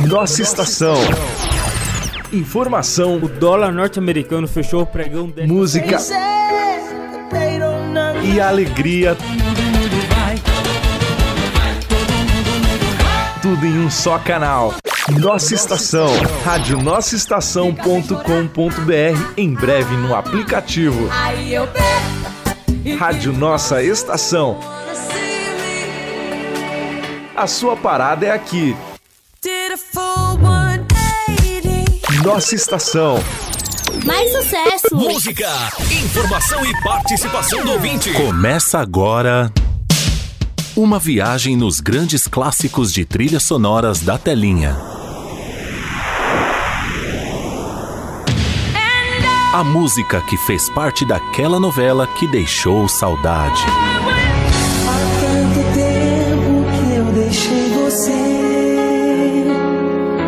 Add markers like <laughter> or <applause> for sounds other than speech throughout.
Nossa estação. Informação. O dólar norte-americano fechou o pregão de música e alegria. Tudo em um só canal. Nossa Estação, rádio nossaestação.com.br, em breve no aplicativo. Rádio Nossa Estação. A sua parada é aqui. Nossa Estação. Mais sucesso! Música, informação e participação do ouvinte. Começa agora. Uma viagem nos grandes clássicos de trilhas sonoras da telinha. A música que fez parte daquela novela que deixou saudade.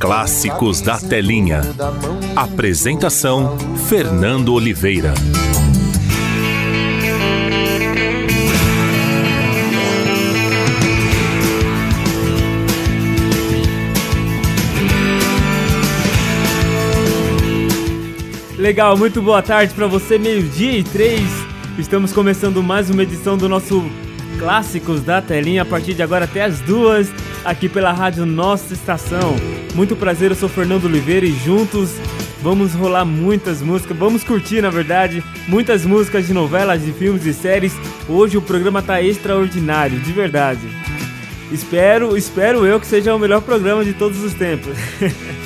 Clássicos da Telinha. Apresentação: Fernando Oliveira. Legal, muito boa tarde para você, meio-dia e três. Estamos começando mais uma edição do nosso Clássicos da Telinha, a partir de agora até as duas, aqui pela rádio Nossa Estação. Muito prazer, eu sou Fernando Oliveira e juntos vamos rolar muitas músicas, vamos curtir, na verdade, muitas músicas de novelas, de filmes e séries. Hoje o programa tá extraordinário, de verdade. Espero, espero eu que seja o melhor programa de todos os tempos. <laughs>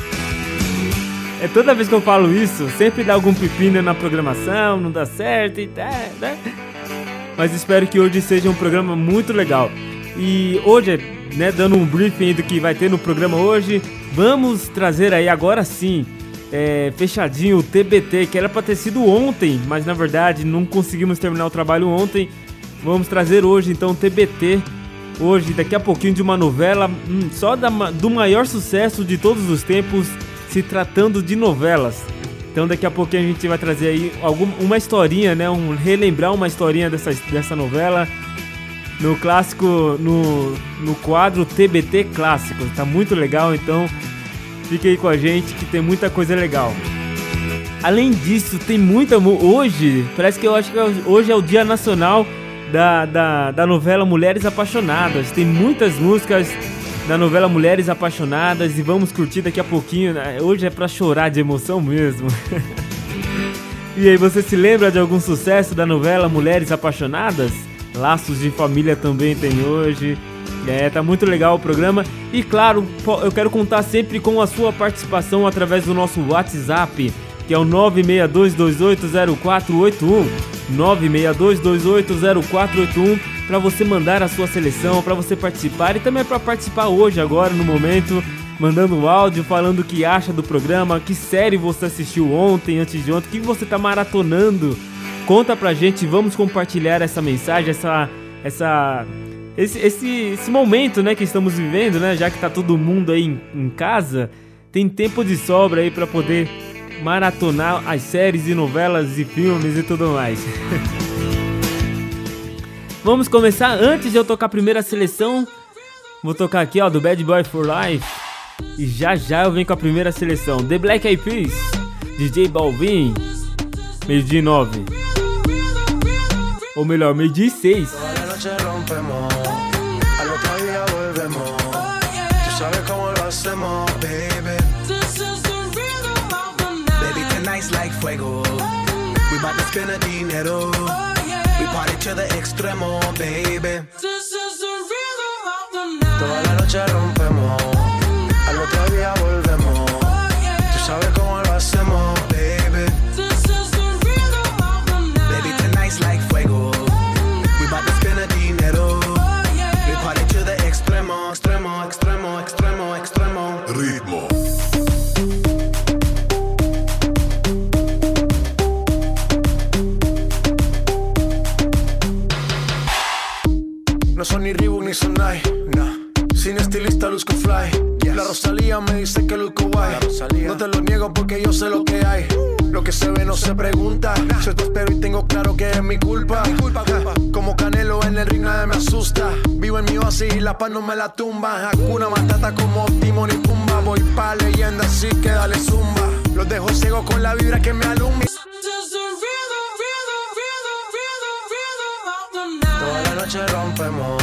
É toda vez que eu falo isso, sempre dá algum pepino na programação, não dá certo e tá, né? Mas espero que hoje seja um programa muito legal. E hoje, né, dando um briefing do que vai ter no programa hoje, vamos trazer aí agora sim, é, fechadinho o TBT, que era para ter sido ontem, mas na verdade não conseguimos terminar o trabalho ontem. Vamos trazer hoje então o TBT. Hoje, daqui a pouquinho, de uma novela hum, só da, do maior sucesso de todos os tempos, se tratando de novelas. Então daqui a pouquinho a gente vai trazer aí alguma, uma historinha, né? Um, relembrar uma historinha dessa, dessa novela no clássico, no, no quadro TBT Clássicos. Tá muito legal, então fique aí com a gente que tem muita coisa legal. Além disso, tem muita. Hoje, parece que eu acho que hoje é o Dia Nacional da, da, da novela Mulheres Apaixonadas. Tem muitas músicas da novela Mulheres Apaixonadas e vamos curtir daqui a pouquinho. Né? Hoje é pra chorar de emoção mesmo. <laughs> e aí, você se lembra de algum sucesso da novela Mulheres Apaixonadas? Laços de Família também tem hoje. É, tá muito legal o programa. E claro, eu quero contar sempre com a sua participação através do nosso WhatsApp, que é o 962280481. 962280481 para você mandar a sua seleção, para você participar e também para participar hoje agora no momento, mandando áudio falando o que acha do programa, que série você assistiu ontem, antes de ontem, o que você tá maratonando. Conta pra gente, vamos compartilhar essa mensagem, essa essa esse, esse, esse momento, né, que estamos vivendo, né, já que tá todo mundo aí em, em casa, tem tempo de sobra aí para poder maratonar as séries e novelas e filmes e tudo mais. <laughs> Vamos começar antes de eu tocar a primeira seleção. Vou tocar aqui, ó, do Bad Boy for Life. E já já eu venho com a primeira seleção. The Black Eyed Peas, DJ Balvin, meio dia nove. Ou melhor, meio dia seis. like fuego. We bout to spend a dinero. We party to the extremo, baby. This is the rhythm of the night. Toda la noche rompemos. Hizo night. Sin estilista luzco fly. La Rosalía me dice que luzco guay. No te lo niego porque yo sé lo que hay. Lo que se ve no se pregunta. Yo te espero y tengo claro que es mi culpa. Como Canelo en el ring nadie me asusta. Vivo en mi oasis y la paz no me la tumba. Hakuna Matata como Timon y Pumba. Voy pa' leyenda así que dale zumba. Los dejo ciego con la vibra que me alumbra. Toda la noche rompemos,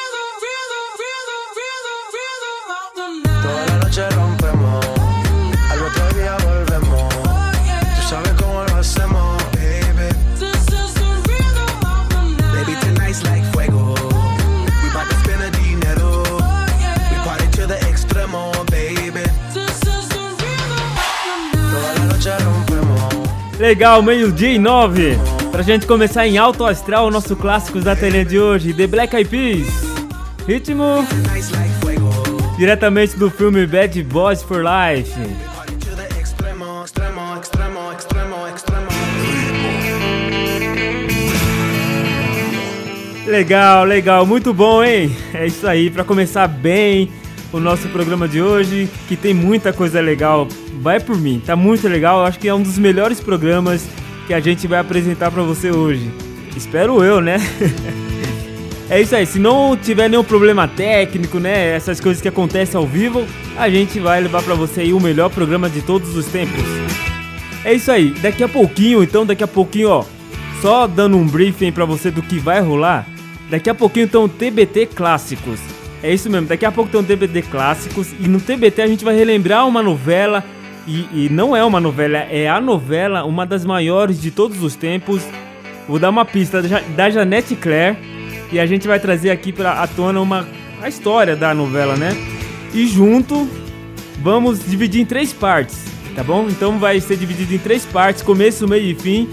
Legal, meio-dia e nove. Pra gente começar em alto astral o nosso clássicos da tela de hoje, The Black Eyed Peas. Ritmo diretamente do filme Bad Boys for Life. Legal, legal, muito bom, hein? É isso aí, pra começar bem o nosso programa de hoje, que tem muita coisa legal. Vai por mim, tá muito legal. Acho que é um dos melhores programas que a gente vai apresentar pra você hoje. Espero eu, né? <laughs> É isso aí, se não tiver nenhum problema técnico, né, essas coisas que acontecem ao vivo, a gente vai levar pra você aí o melhor programa de todos os tempos. É isso aí, daqui a pouquinho, então daqui a pouquinho, ó, só dando um briefing pra você do que vai rolar. Daqui a pouquinho então TBT Clássicos. É isso mesmo, daqui a pouco tem um TBT Clássicos e no TBT a gente vai relembrar uma novela e, e não é uma novela, é a novela, uma das maiores de todos os tempos. Vou dar uma pista da Ja- da Janete Claire e a gente vai trazer aqui pra à tona uma a história da novela, né? E junto vamos dividir em três partes, tá bom? Então vai ser dividido em três partes, começo, meio e fim.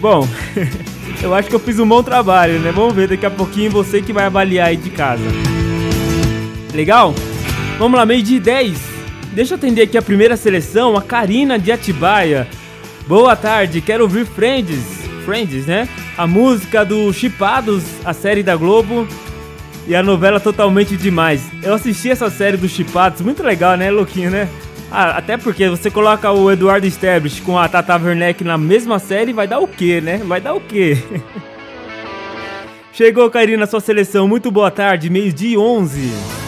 Bom, <laughs> eu acho que eu fiz um bom trabalho, né? Vamos ver daqui a pouquinho você que vai avaliar aí de casa. Legal? Vamos lá, meio de 10. Deixa eu atender aqui a primeira seleção, a Karina de Atibaia. Boa tarde, quero ouvir Friends. Friends, né? A música do Chipados, a série da Globo. E a novela totalmente demais. Eu assisti essa série do Chipados, muito legal, né, louquinho, né? Ah, até porque você coloca o Eduardo Stablish com a Tata Werneck na mesma série, vai dar o quê, né? Vai dar o quê? <laughs> Chegou, Karina, sua seleção. Muito boa tarde, meio-dia e 11.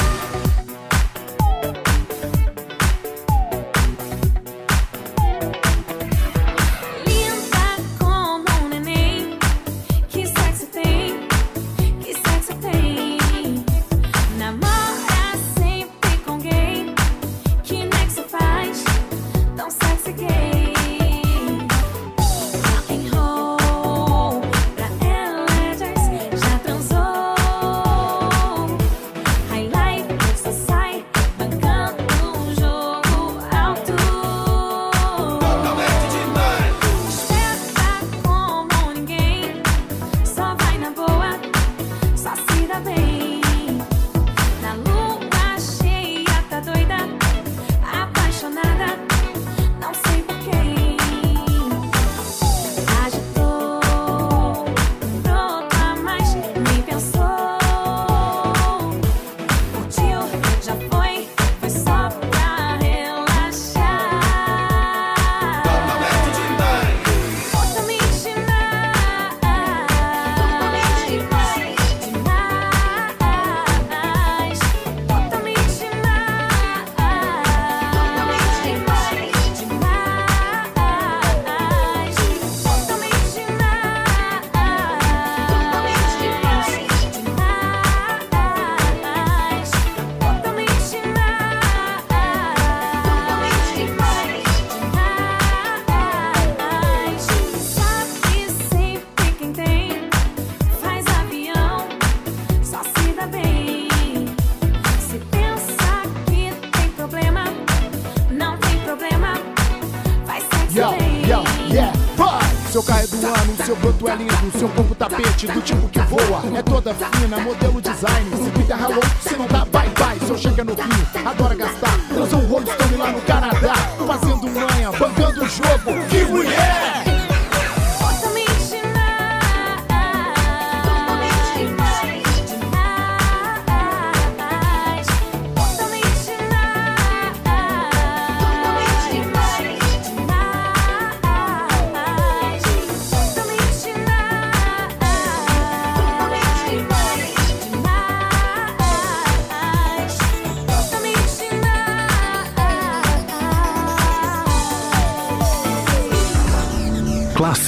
fazendo manha, bancando o jogo. Que mulher!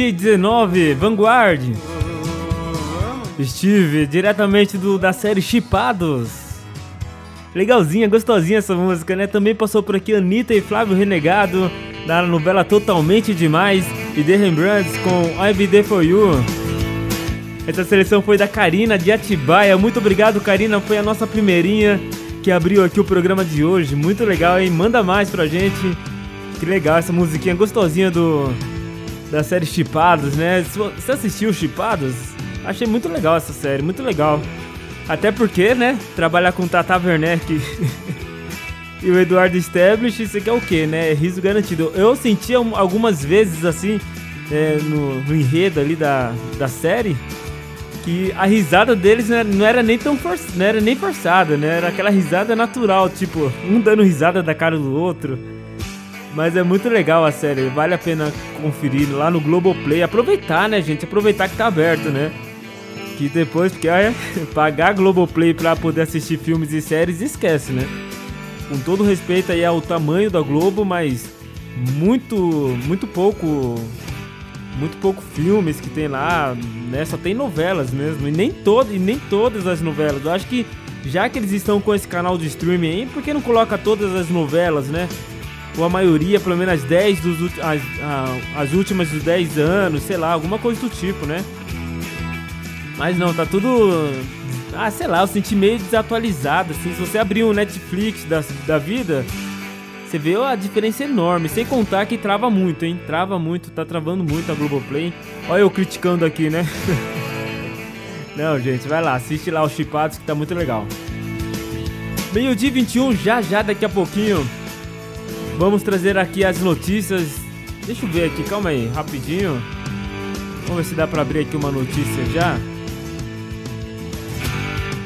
E 19, Vanguard. Steve, diretamente do, da série Chipados. Legalzinha, gostosinha essa música, né? Também passou por aqui Anitta e Flávio Renegado, da novela Totalmente Demais, e The Rembrandts com I Be There For You. Essa seleção foi da Karina de Atibaia. Muito obrigado, Karina. Foi a nossa primeirinha que abriu aqui o programa de hoje. Muito legal, hein? Manda mais pra gente. Que legal essa musiquinha gostosinha do da série Chipados, né? Você assistiu Chipados? Achei muito legal essa série, muito legal. Até porque, né? Trabalhar com Tata Werneck <laughs> e o Eduardo Stablish, isso aqui é o quê, né? É riso garantido. Eu sentia um- algumas vezes assim, é, no, no enredo ali da, da série, que a risada deles não era, nem tão for, não era nem forçada, né? Era aquela risada natural, tipo, um dando risada da cara do outro. Mas é muito legal a série, vale a pena conferir lá no Globoplay. Aproveitar, né, gente? Aproveitar que tá aberto, né? Que depois, porque é, <laughs> pagar Globoplay pra poder assistir filmes e séries, esquece, né? Com todo respeito aí ao tamanho da Globo, mas muito, muito pouco, muito pouco filmes que tem lá, né? Só tem novelas mesmo, e nem, todo, e nem todas as novelas. Eu acho que já que eles estão com esse canal de streaming aí, por que não coloca todas as novelas, né? Ou a maioria, pelo menos as 10 dos as, as últimas dos 10 anos, sei lá, alguma coisa do tipo, né? Mas não, tá tudo. Ah, sei lá, eu senti meio desatualizado, assim. Se você abrir um Netflix da, da vida, você vê a diferença enorme. Sem contar que trava muito, hein? Trava muito, tá travando muito a Globoplay. Olha eu criticando aqui, né? <laughs> não, gente, vai lá, assiste lá os chipados que tá muito legal. Meio-dia e 21, já já daqui a pouquinho. Vamos trazer aqui as notícias. Deixa eu ver aqui, calma aí, rapidinho. Vamos ver se dá pra abrir aqui uma notícia já.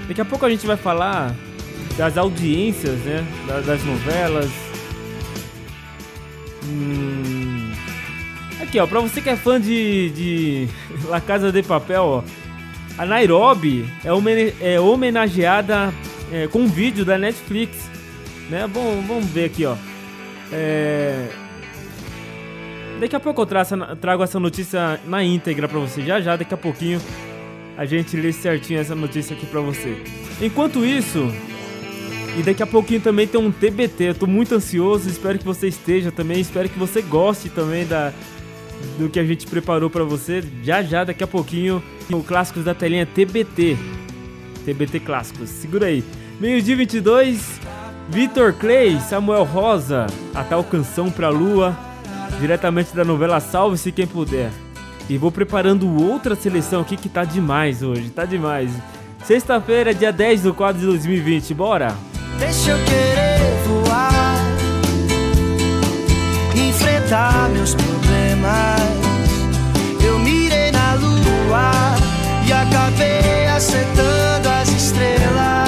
Daqui a pouco a gente vai falar das audiências, né? da- Das novelas. Hum... Aqui, ó, pra você que é fã de, de <laughs> La Casa de Papel, ó. A Nairobi é, homene- é homenageada é, com um vídeo da Netflix. Né? Bom, vamos ver aqui, ó. É... Daqui a pouco eu traço- trago essa notícia na íntegra pra você. Já já, daqui a pouquinho, a gente lê certinho essa notícia aqui pra você. Enquanto isso, e daqui a pouquinho também tem um TBT. Eu tô muito ansioso, espero que você esteja também. Espero que você goste também da, do que a gente preparou pra você. Já já, daqui a pouquinho, o Clássicos da Telinha TBT. TBT Clássicos. Segura aí. Meio-dia 22, Vitor Clay, Samuel Rosa, a tal canção pra lua, diretamente da novela Salve-se Quem Puder. E vou preparando outra seleção aqui que tá demais hoje, tá demais. Sexta-feira, dia 10 do 4 de 2020, bora? Deixa eu querer voar, enfrentar meus problemas. Eu mirei na lua e acabei acertando as estrelas.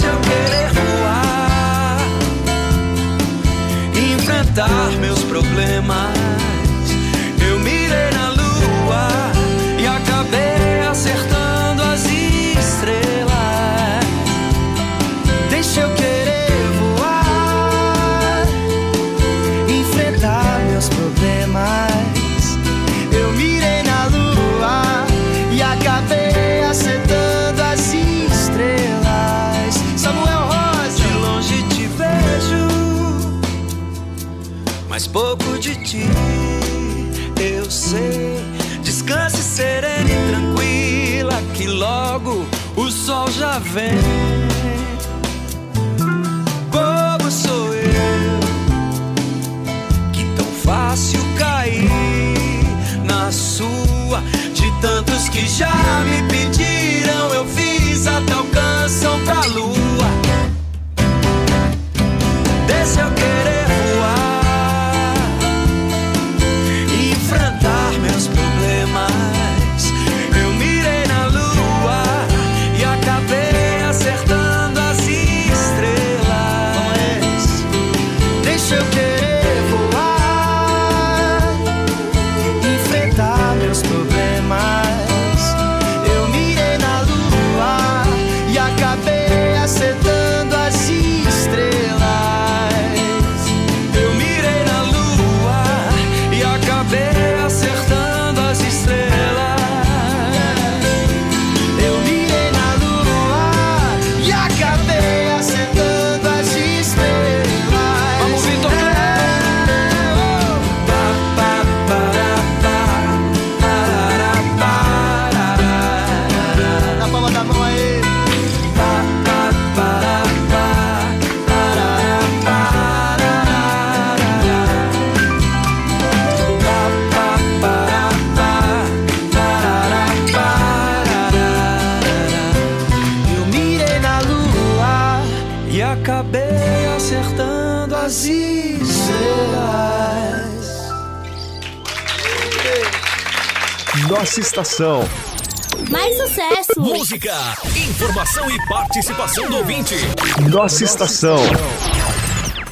Deixa eu querer voar, enfrentar meus problemas. Vem. Bobo sou eu, que tão fácil cair na sua. De tantos que já me pediram, eu fiz até o canção pra lua. Nossa estação. Mais sucesso! Música, informação e participação do ouvinte. Nossa estação.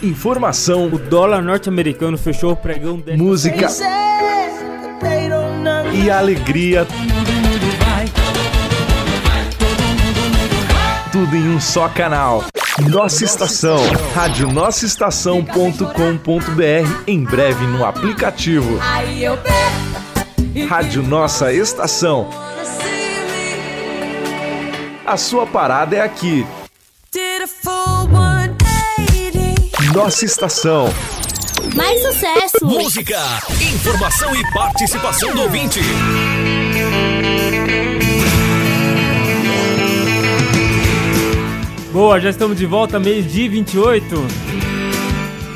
Informação, O dólar norte-americano fechou o pregão desta música e alegria. Tudo em um só canal. Nossa estação. Rádio Nossa Estação.com.br. Em breve no aplicativo. Aí eu Rádio Nossa Estação. A sua parada é aqui. did a full 180. Nossa estação. Mais sucesso! Música, informação e participação do ouvinte. Boa, já estamos de volta, mês-dia 28.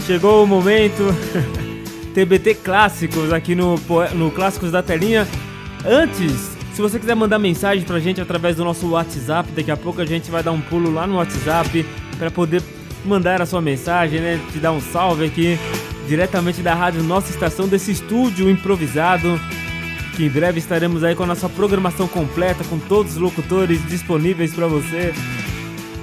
Chegou o momento. <laughs> TBT Clássicos aqui no, no Clássicos da Telinha. Antes, se você quiser mandar mensagem pra gente através do nosso WhatsApp, daqui a pouco a gente vai dar um pulo lá no WhatsApp para poder mandar a sua mensagem, né? Te dar um salve aqui diretamente da rádio Nossa Estação, desse estúdio improvisado. Que em breve estaremos aí com a nossa programação completa, com todos os locutores disponíveis para você.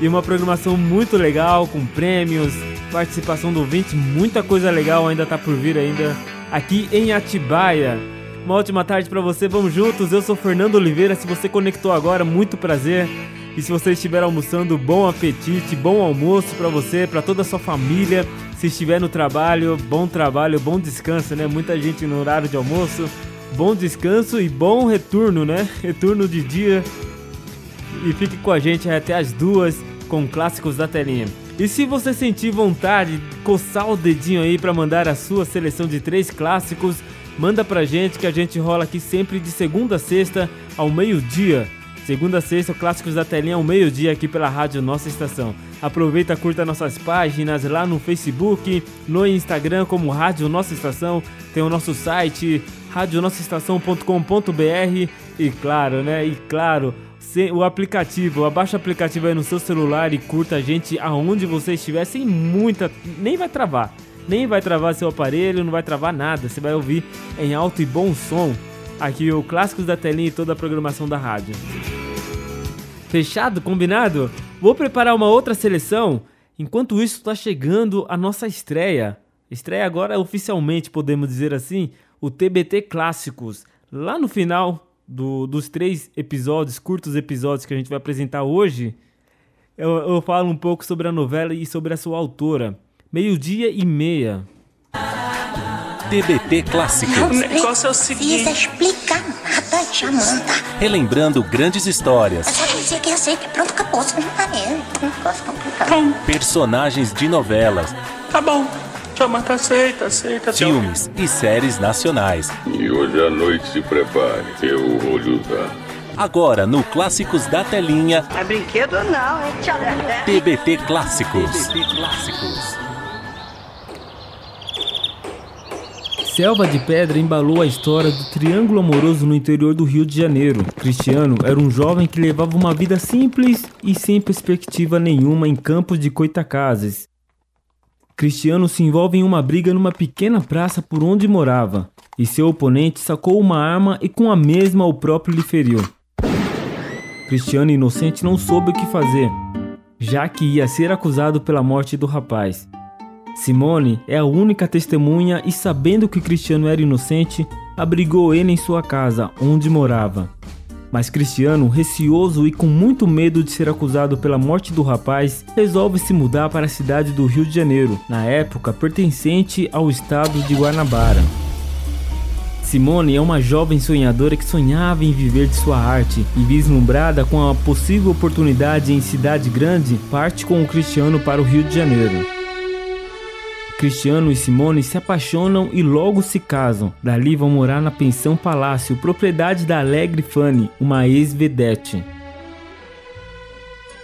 E uma programação muito legal, com prêmios, participação do ouvinte, muita coisa legal ainda tá por vir ainda aqui em Atibaia. Uma ótima tarde pra você, vamos juntos. Eu sou Fernando Oliveira. Se você conectou agora, muito prazer. E se você estiver almoçando, bom apetite, bom almoço pra você, pra toda a sua família. Se estiver no trabalho, bom trabalho, bom descanso, né? Muita gente no horário de almoço. Bom descanso e bom retorno, né? <laughs> Retorno de dia e fique com a gente até as duas com clássicos da telinha. E se você sentir vontade de coçar o dedinho aí para mandar a sua seleção de três clássicos, manda pra gente que a gente rola aqui sempre de segunda a sexta ao meio-dia. Segunda a sexta, clássicos da telinha ao meio-dia aqui pela rádio Nossa Estação. Aproveita, curta nossas páginas lá no Facebook, no Instagram como Rádio Nossa Estação, tem o nosso site radionossaestação.com.br e claro, né? E claro, se- o aplicativo, abaixa o aplicativo aí no seu celular e curta a gente aonde você estiver sem muita, nem vai travar. Nem vai travar seu aparelho, não vai travar nada. Você vai ouvir em alto e bom som aqui o Clássicos da Telinha e toda a programação da rádio. Fechado? Combinado? Vou preparar uma outra seleção. Enquanto isso, está chegando a nossa estreia. Estreia agora oficialmente, podemos dizer assim, o TBT Clássicos. Lá no final do- dos três episódios, curtos episódios que a gente vai apresentar hoje, eu, eu falo um pouco sobre a novela e sobre a sua autora. Meio-dia e meia. TBT Clássicos. O negócio é o seguinte. Não precisa explicar nada, Jamanta. Relembrando grandes histórias, É só dizer que aceita e pronto, acabou. Você não tá mesmo. Um negócio complicado. personagens de novelas, Tá bom. Jamanta aceita, aceita. filmes e séries nacionais. E hoje à noite se prepare, eu vou usar. Agora no Clássicos da Telinha, É brinquedo não, hein, tia Dedé? TBT Clássicos. Selva de Pedra embalou a história do triângulo amoroso no interior do Rio de Janeiro. Cristiano era um jovem que levava uma vida simples e sem perspectiva nenhuma em campos de Coitacazes. Cristiano se envolve em uma briga numa pequena praça por onde morava, e seu oponente sacou uma arma e com a mesma o próprio lhe feriu. Cristiano inocente não soube o que fazer, já que ia ser acusado pela morte do rapaz. Simone é a única testemunha e, sabendo que Cristiano era inocente, abrigou ele em sua casa, onde morava. Mas Cristiano, receoso e com muito medo de ser acusado pela morte do rapaz, resolve se mudar para a cidade do Rio de Janeiro, na época pertencente ao estado de Guanabara. Simone é uma jovem sonhadora que sonhava em viver de sua arte e, vislumbrada com a possível oportunidade em cidade grande, parte com o Cristiano para o Rio de Janeiro. Cristiano e Simone se apaixonam e logo se casam. Dali vão morar na pensão Palácio, propriedade da Alegre Fanny, uma ex-vedete.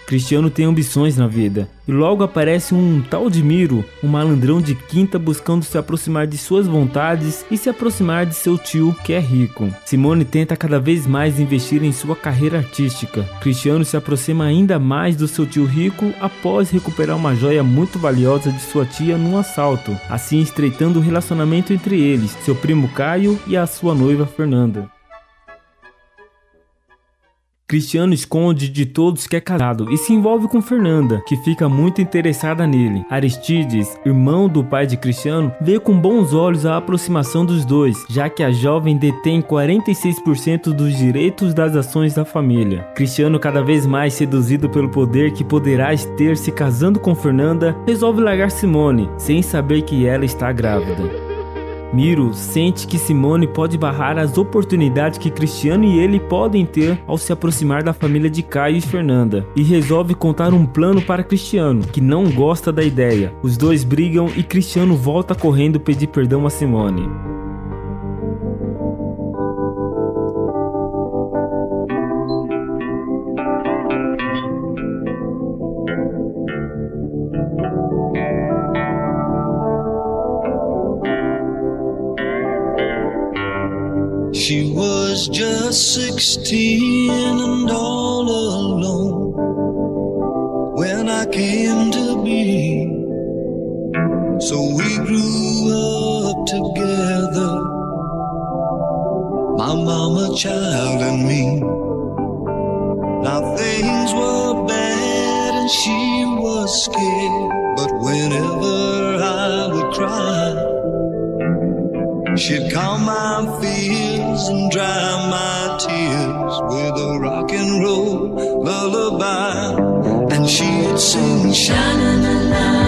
Cristiano tem ambições na vida e logo aparece um tal de Miro, um malandrão de quinta buscando se aproximar de suas vontades e se aproximar de seu tio, que é rico. Simone tenta cada vez mais investir em sua carreira artística. Cristiano se aproxima ainda mais do seu tio rico após recuperar uma joia muito valiosa de sua tia num assalto, assim estreitando o relacionamento entre eles, seu primo Caio e a sua noiva Fernanda. Cristiano esconde de todos que é casado e se envolve com Fernanda, que fica muito interessada nele. Aristides, irmão do pai de Cristiano, vê com bons olhos a aproximação dos dois, já que a jovem detém 46% dos direitos das ações da família. Cristiano, cada vez mais seduzido pelo poder que poderá ter se casando com Fernanda, resolve largar Simone, sem saber que ela está grávida. Miro sente que Simone pode barrar as oportunidades que Cristiano e ele podem ter ao se aproximar da família de Caio e Fernanda e resolve contar um plano para Cristiano, que não gosta da ideia. Os dois brigam e Cristiano volta correndo pedir perdão a Simone. Just sixteen and all alone when I came to be. So we grew up together, my mama, child, and me. Now things were bad and she was scared, but whenever I would cry, She'd calm my fears and dry my tears with a rock and roll lullaby. And she'd sing, sha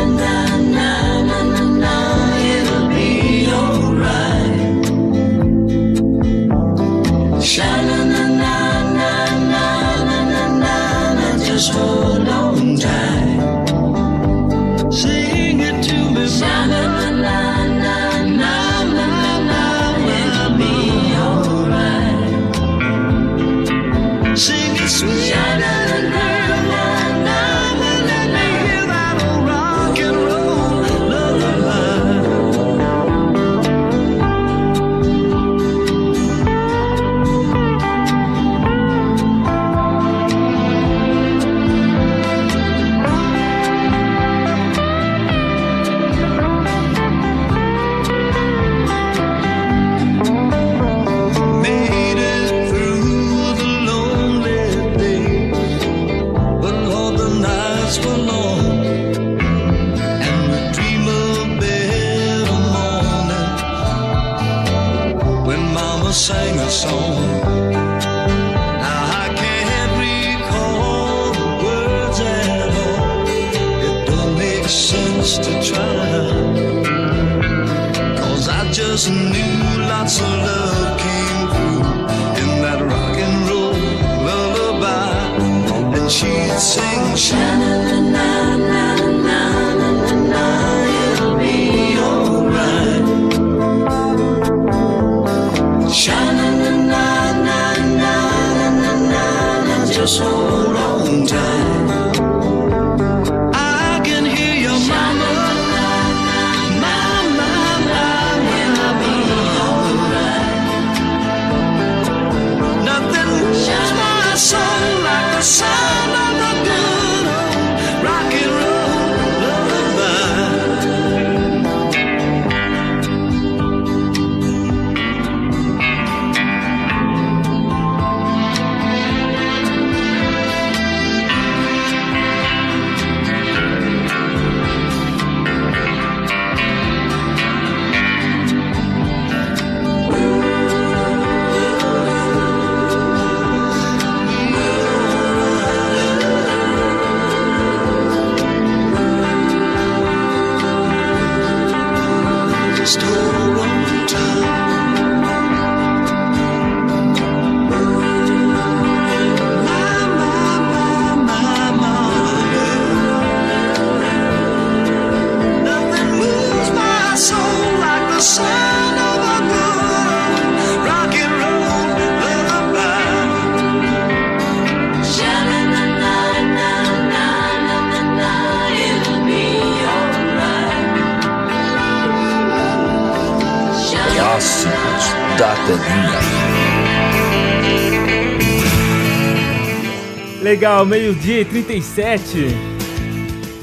meio-dia e 37.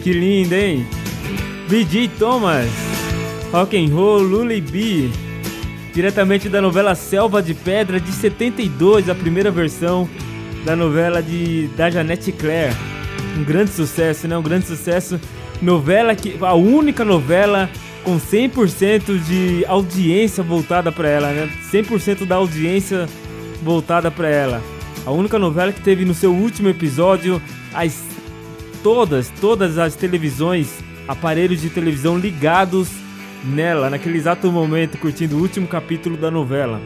Que lindo, hein? BJ Thomas, Rock and Roll Lullaby, diretamente da novela Selva de Pedra de 72, a primeira versão da novela de da Janete Claire. Um grande sucesso, né? Um grande sucesso. Novela que a única novela com 100% de audiência voltada para ela, né? 100% da audiência voltada para ela. A única novela que teve no seu último episódio as todas, todas as televisões, aparelhos de televisão ligados nela, naquele exato momento, curtindo o último capítulo da novela.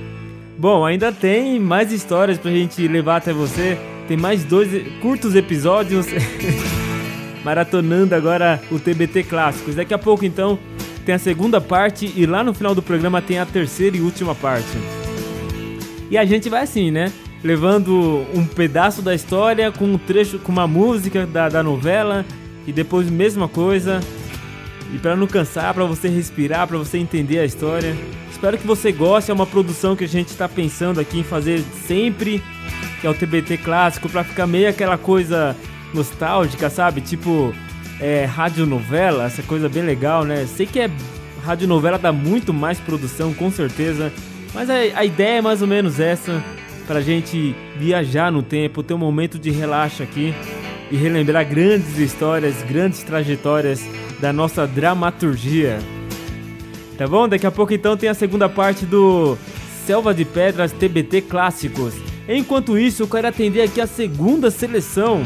Bom, ainda tem mais histórias pra gente levar até você. Tem mais dois curtos episódios <laughs> maratonando agora o TBT Clássicos. Daqui a pouco, então, tem a segunda parte e lá no final do programa tem a terceira e última parte. E a gente vai assim, né? Levando um pedaço da história com um trecho, com uma música da, da novela e depois mesma coisa. E para não cansar, para você respirar, para você entender a história. Espero que você goste, é uma produção que a gente está pensando aqui em fazer sempre, que é o TBT clássico, para ficar meio aquela coisa nostálgica, sabe? Tipo, é, radionovela, essa coisa bem legal, né? Sei que é radionovela dá muito mais produção, com certeza, mas a, a ideia é mais ou menos essa, pra gente viajar no tempo, ter um momento de relaxo aqui e relembrar grandes histórias, grandes trajetórias da nossa dramaturgia. Tá bom? Daqui a pouco então tem a segunda parte do Selva de Pedras TBT Clássicos. Enquanto isso, eu quero atender aqui a segunda seleção.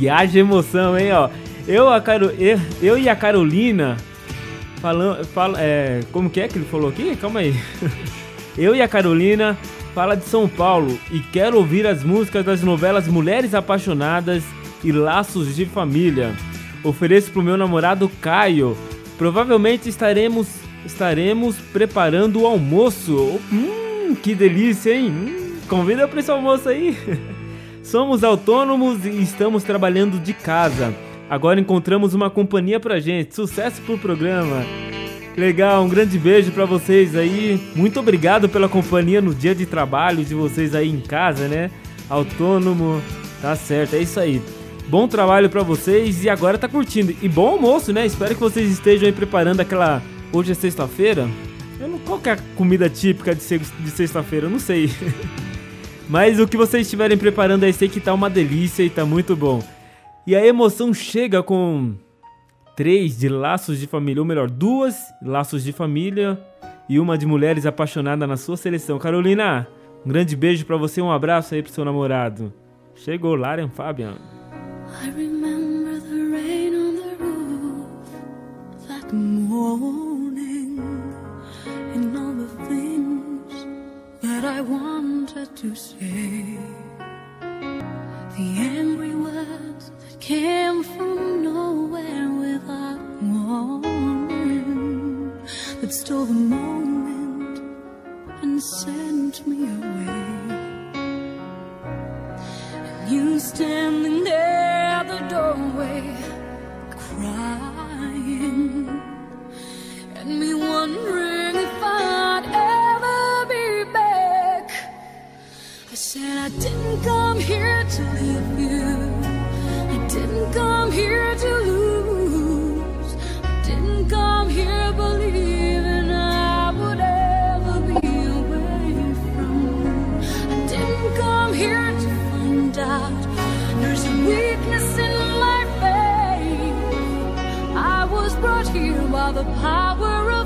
E haja emoção, hein, ó. Eu, a Caro... eu, eu e a Carolina falando, fala, é, como que é que ele falou aqui? Calma aí. <laughs> eu e a Carolina fala de São Paulo e quero ouvir as músicas das novelas Mulheres Apaixonadas e Laços de Família. Ofereço pro meu namorado Caio. Provavelmente estaremos estaremos preparando o almoço. Hum, que delícia, hein? Hum, convida para esse almoço aí. <laughs> Somos autônomos e estamos trabalhando de casa. Agora encontramos uma companhia pra gente. Sucesso pro programa. Legal, um grande beijo pra vocês aí. Muito obrigado pela companhia no dia de trabalho de vocês aí em casa, né? Autônomo, tá certo, é isso aí. Bom trabalho pra vocês e agora tá curtindo. E bom almoço, né? Espero que vocês estejam aí preparando aquela. Hoje é sexta-feira? Eu não... Qual que é a comida típica de sexta-feira? Eu não sei. <laughs> Mas o que vocês estiverem preparando aí, sei que tá uma delícia e tá muito bom. E a emoção chega com três de laços de família, ou melhor, duas laços de família e uma de mulheres apaixonadas na sua seleção. Carolina, um grande beijo pra você, um abraço aí pro seu namorado. Chegou Laren Fabian. I remember the rain on the roof that morning and all the things that I wanted to say. The angry words came from nowhere without warning that stole the moment and sent me away. And you standing there at the doorway, crying, and me wondering if I'd ever be back. I said I didn't come here to leave you didn't come here to lose. Didn't come here believing I would ever be away from you. I didn't come here to find out there's a weakness in my faith. I was brought here by the power of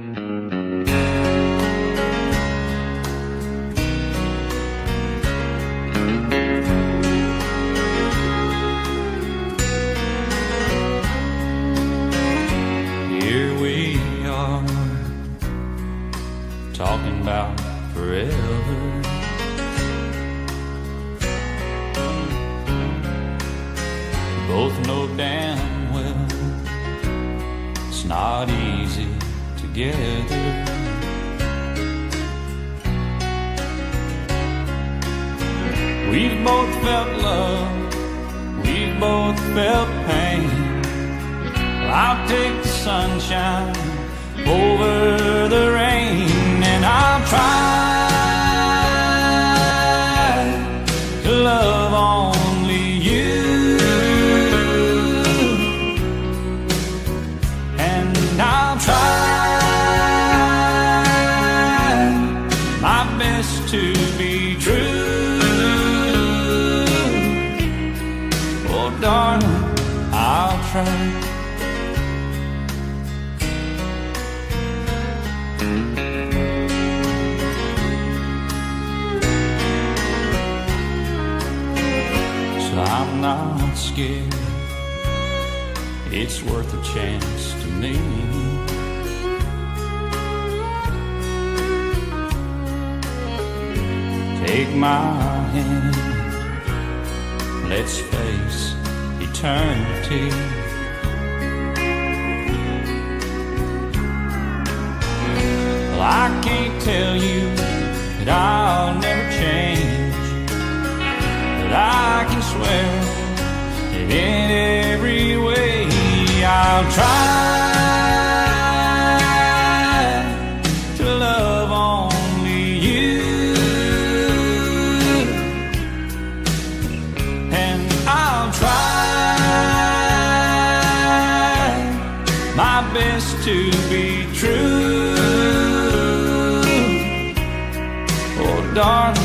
Darling,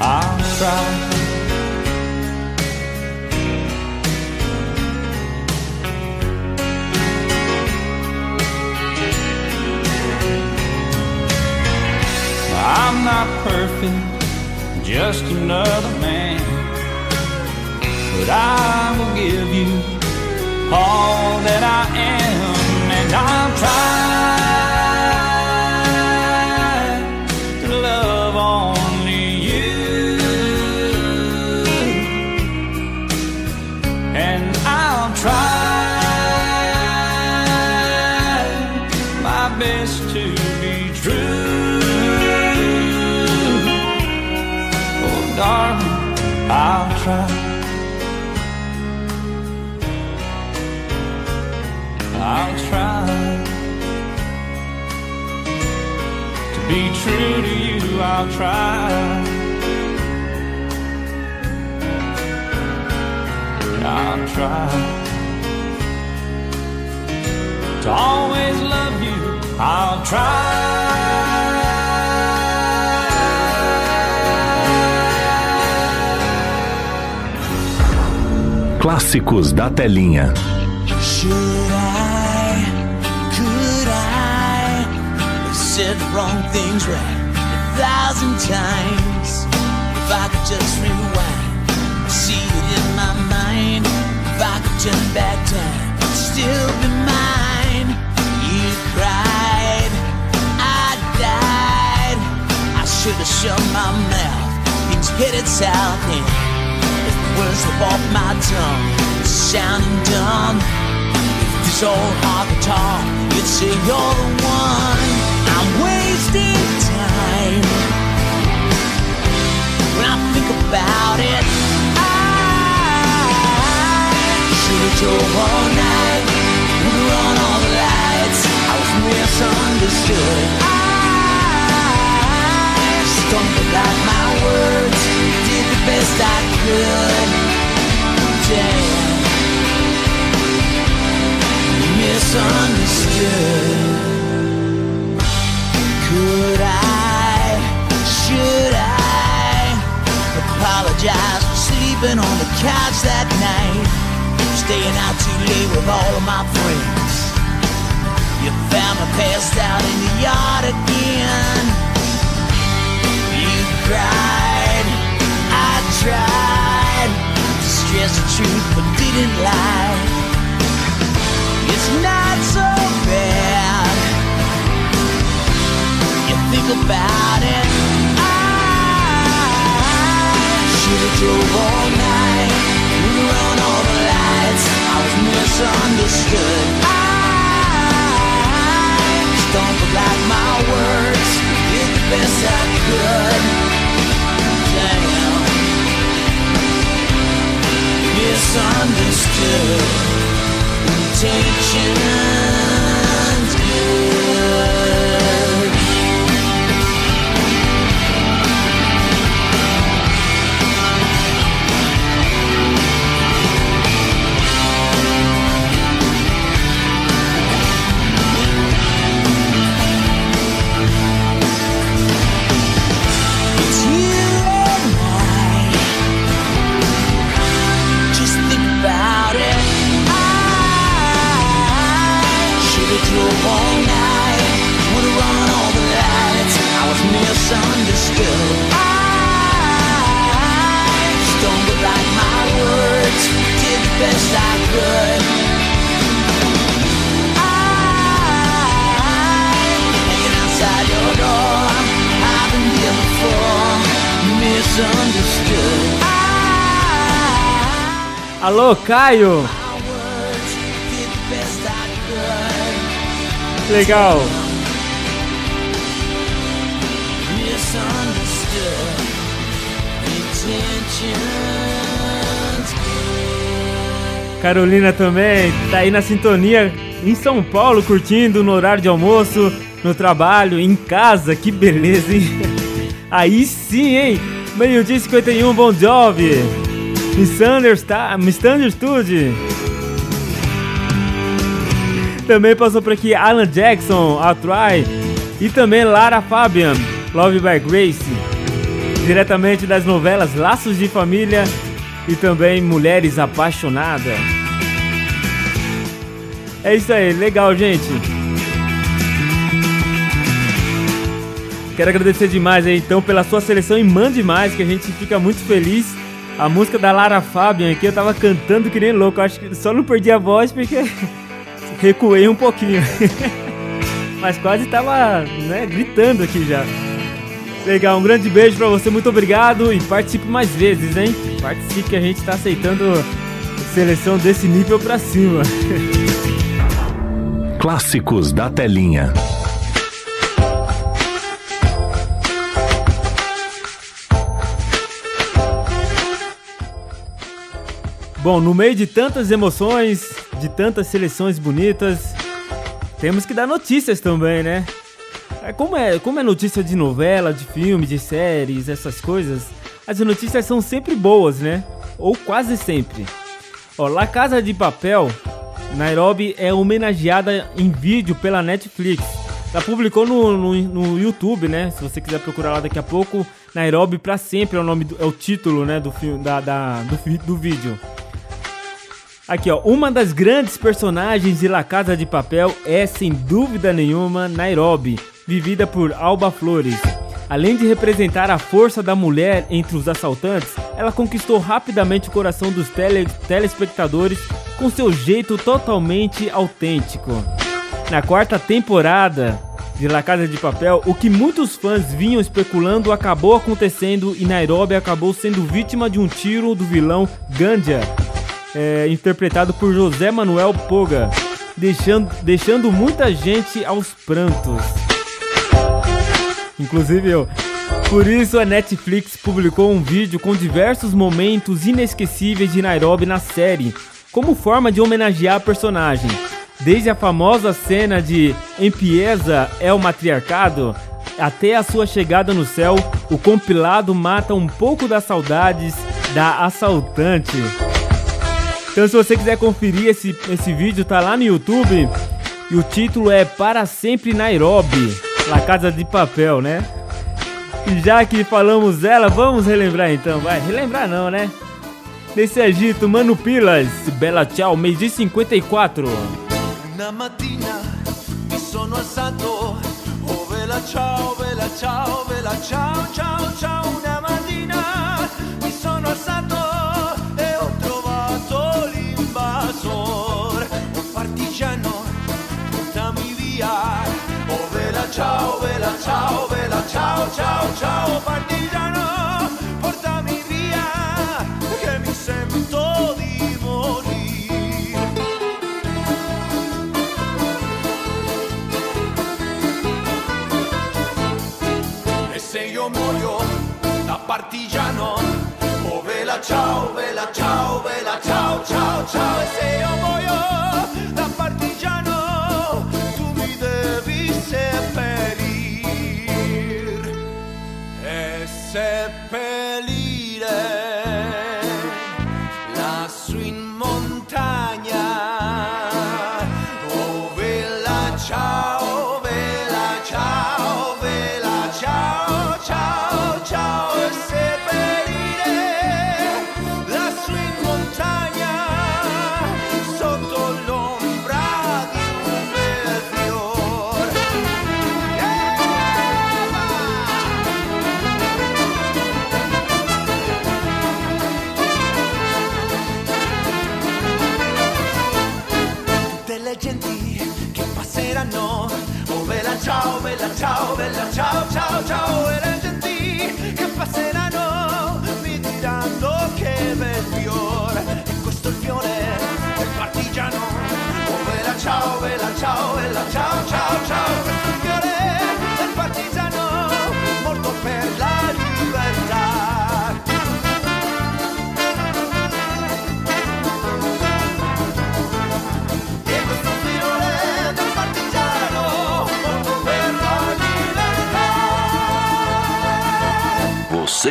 I'll try. I'm not perfect, just another man. But I will give you all that I am, and I'll try I'll try. I'll try to always love you. I'll Clássicos da telinha. Should I, could I said the wrong things right thousand times? If I could just rewind, see it in my mind. If I could turn back time, it'd still be mine. You cried, I died. I should have shut my mouth. Things headed south and if the words slip off my tongue, sounding dumb. If this old heart could talk, you'd say you're the one. I'm wasting about it, I should drove all night. Would have run all the lights. I was misunderstood. I stumbled out my words, did the best I could. Damn misunderstood. Could I, apologize for sleeping on the couch that night? Staying out too late with all of my friends. You found me passed out in the yard again. You cried, I tried to stress the truth but didn't lie. It's not so bad. You think about it. Drove all night, all the lights. I was misunderstood. I like my words, did the best I could. Damn, misunderstood intentions good. Caio! Legal! Carolina também tá aí na sintonia em São Paulo, curtindo no horário de almoço, no trabalho, em casa, que beleza, hein? <laughs> Aí sim, hein? Meio-dia e 51, bom job! Miss tá? Misunderstood! Também passou por aqui Alan Jackson, A Try, e também Lara Fabian, Love by Grace, diretamente das novelas Laços de Família e também Mulheres Apaixonadas. É isso aí, legal, gente. Quero agradecer demais aí então pela sua seleção e mande mais, que a gente fica muito feliz. A música da Lara Fabian aqui eu tava cantando que nem louco, acho que só não perdi a voz porque <laughs> recuei um pouquinho. <laughs> Mas quase tava, né, gritando aqui já. Legal, um grande beijo pra você, muito obrigado e participe mais vezes, hein? Participe que a gente tá aceitando seleção desse nível pra cima. <laughs> Clássicos da telinha. Bom, no meio de tantas emoções, de tantas seleções bonitas, temos que dar notícias também, né? É, como, é, como é notícia de novela, de filme, de séries, essas coisas, as notícias são sempre boas, né? Ou quase sempre. Ó, La Casa de Papel, Nairobi é homenageada em vídeo pela Netflix. Ela publicou no, no, no YouTube, né? Se você quiser procurar lá daqui a pouco, Nairobi para sempre é o nome, do, é o título, né? Do filme, da, da do, do vídeo. Aqui, ó, uma das grandes personagens de La Casa de Papel é, sem dúvida nenhuma, Nairobi, vivida por Alba Flores. Além de representar a força da mulher entre os assaltantes, ela conquistou rapidamente o coração dos tele telespectadores com seu jeito totalmente autêntico. Na quarta temporada de La Casa de Papel, o que muitos fãs vinham especulando acabou acontecendo e Nairobi acabou sendo vítima de um tiro do vilão Gandia, é, interpretado por José Manuel Poga, deixando, deixando muita gente aos prantos. Inclusive eu. Por isso a Netflix publicou um vídeo com diversos momentos inesquecíveis de Nairobi na série, como forma de homenagear a personagem. Desde a famosa cena de Empieza é o matriarcado, até a sua chegada no céu, o compilado mata um pouco das saudades da assaltante. Então se você quiser conferir esse, esse vídeo, tá lá no YouTube. E o título é Para Sempre Nairobi, La Casa de Papel, né? E já que falamos dela, vamos relembrar então, vai. Relembrar não, né? Nesse agito, Mano Pilas, Bela Tchau, mês de 54. Una mattina mi sono alzato, oh vela ciao, vela ciao, ciao, ciao. Ciao, ciao, partigiano, portami via, che mi sento di morire. E se io muoio da partigiano, oh vela ciao, vela ciao, vela ciao, ciao, ciao. E se io muoio da partigiano, tu mi devi seppellir e seppellire bella ciao, bella ciao, ciao, ciao e le genti che passeranno mi diranno che bel fiore e questo è il fiore del partigiano. Oh bella ciao, bella ciao, bella ciao, ciao, ciao.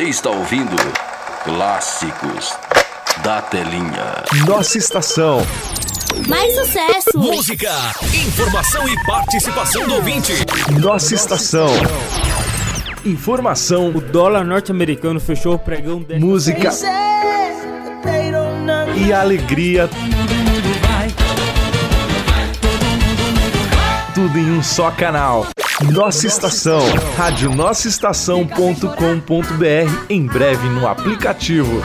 Está ouvindo Clássicos da Telinha. Nossa estação. Mais sucesso! Música, informação e participação do ouvinte. Nossa estação. Informação. O dólar norte-americano fechou o pregão de Música e alegria. Tudo em um só canal. Nossa estação. Rádio Nossa Estação.com.br. Em breve no aplicativo.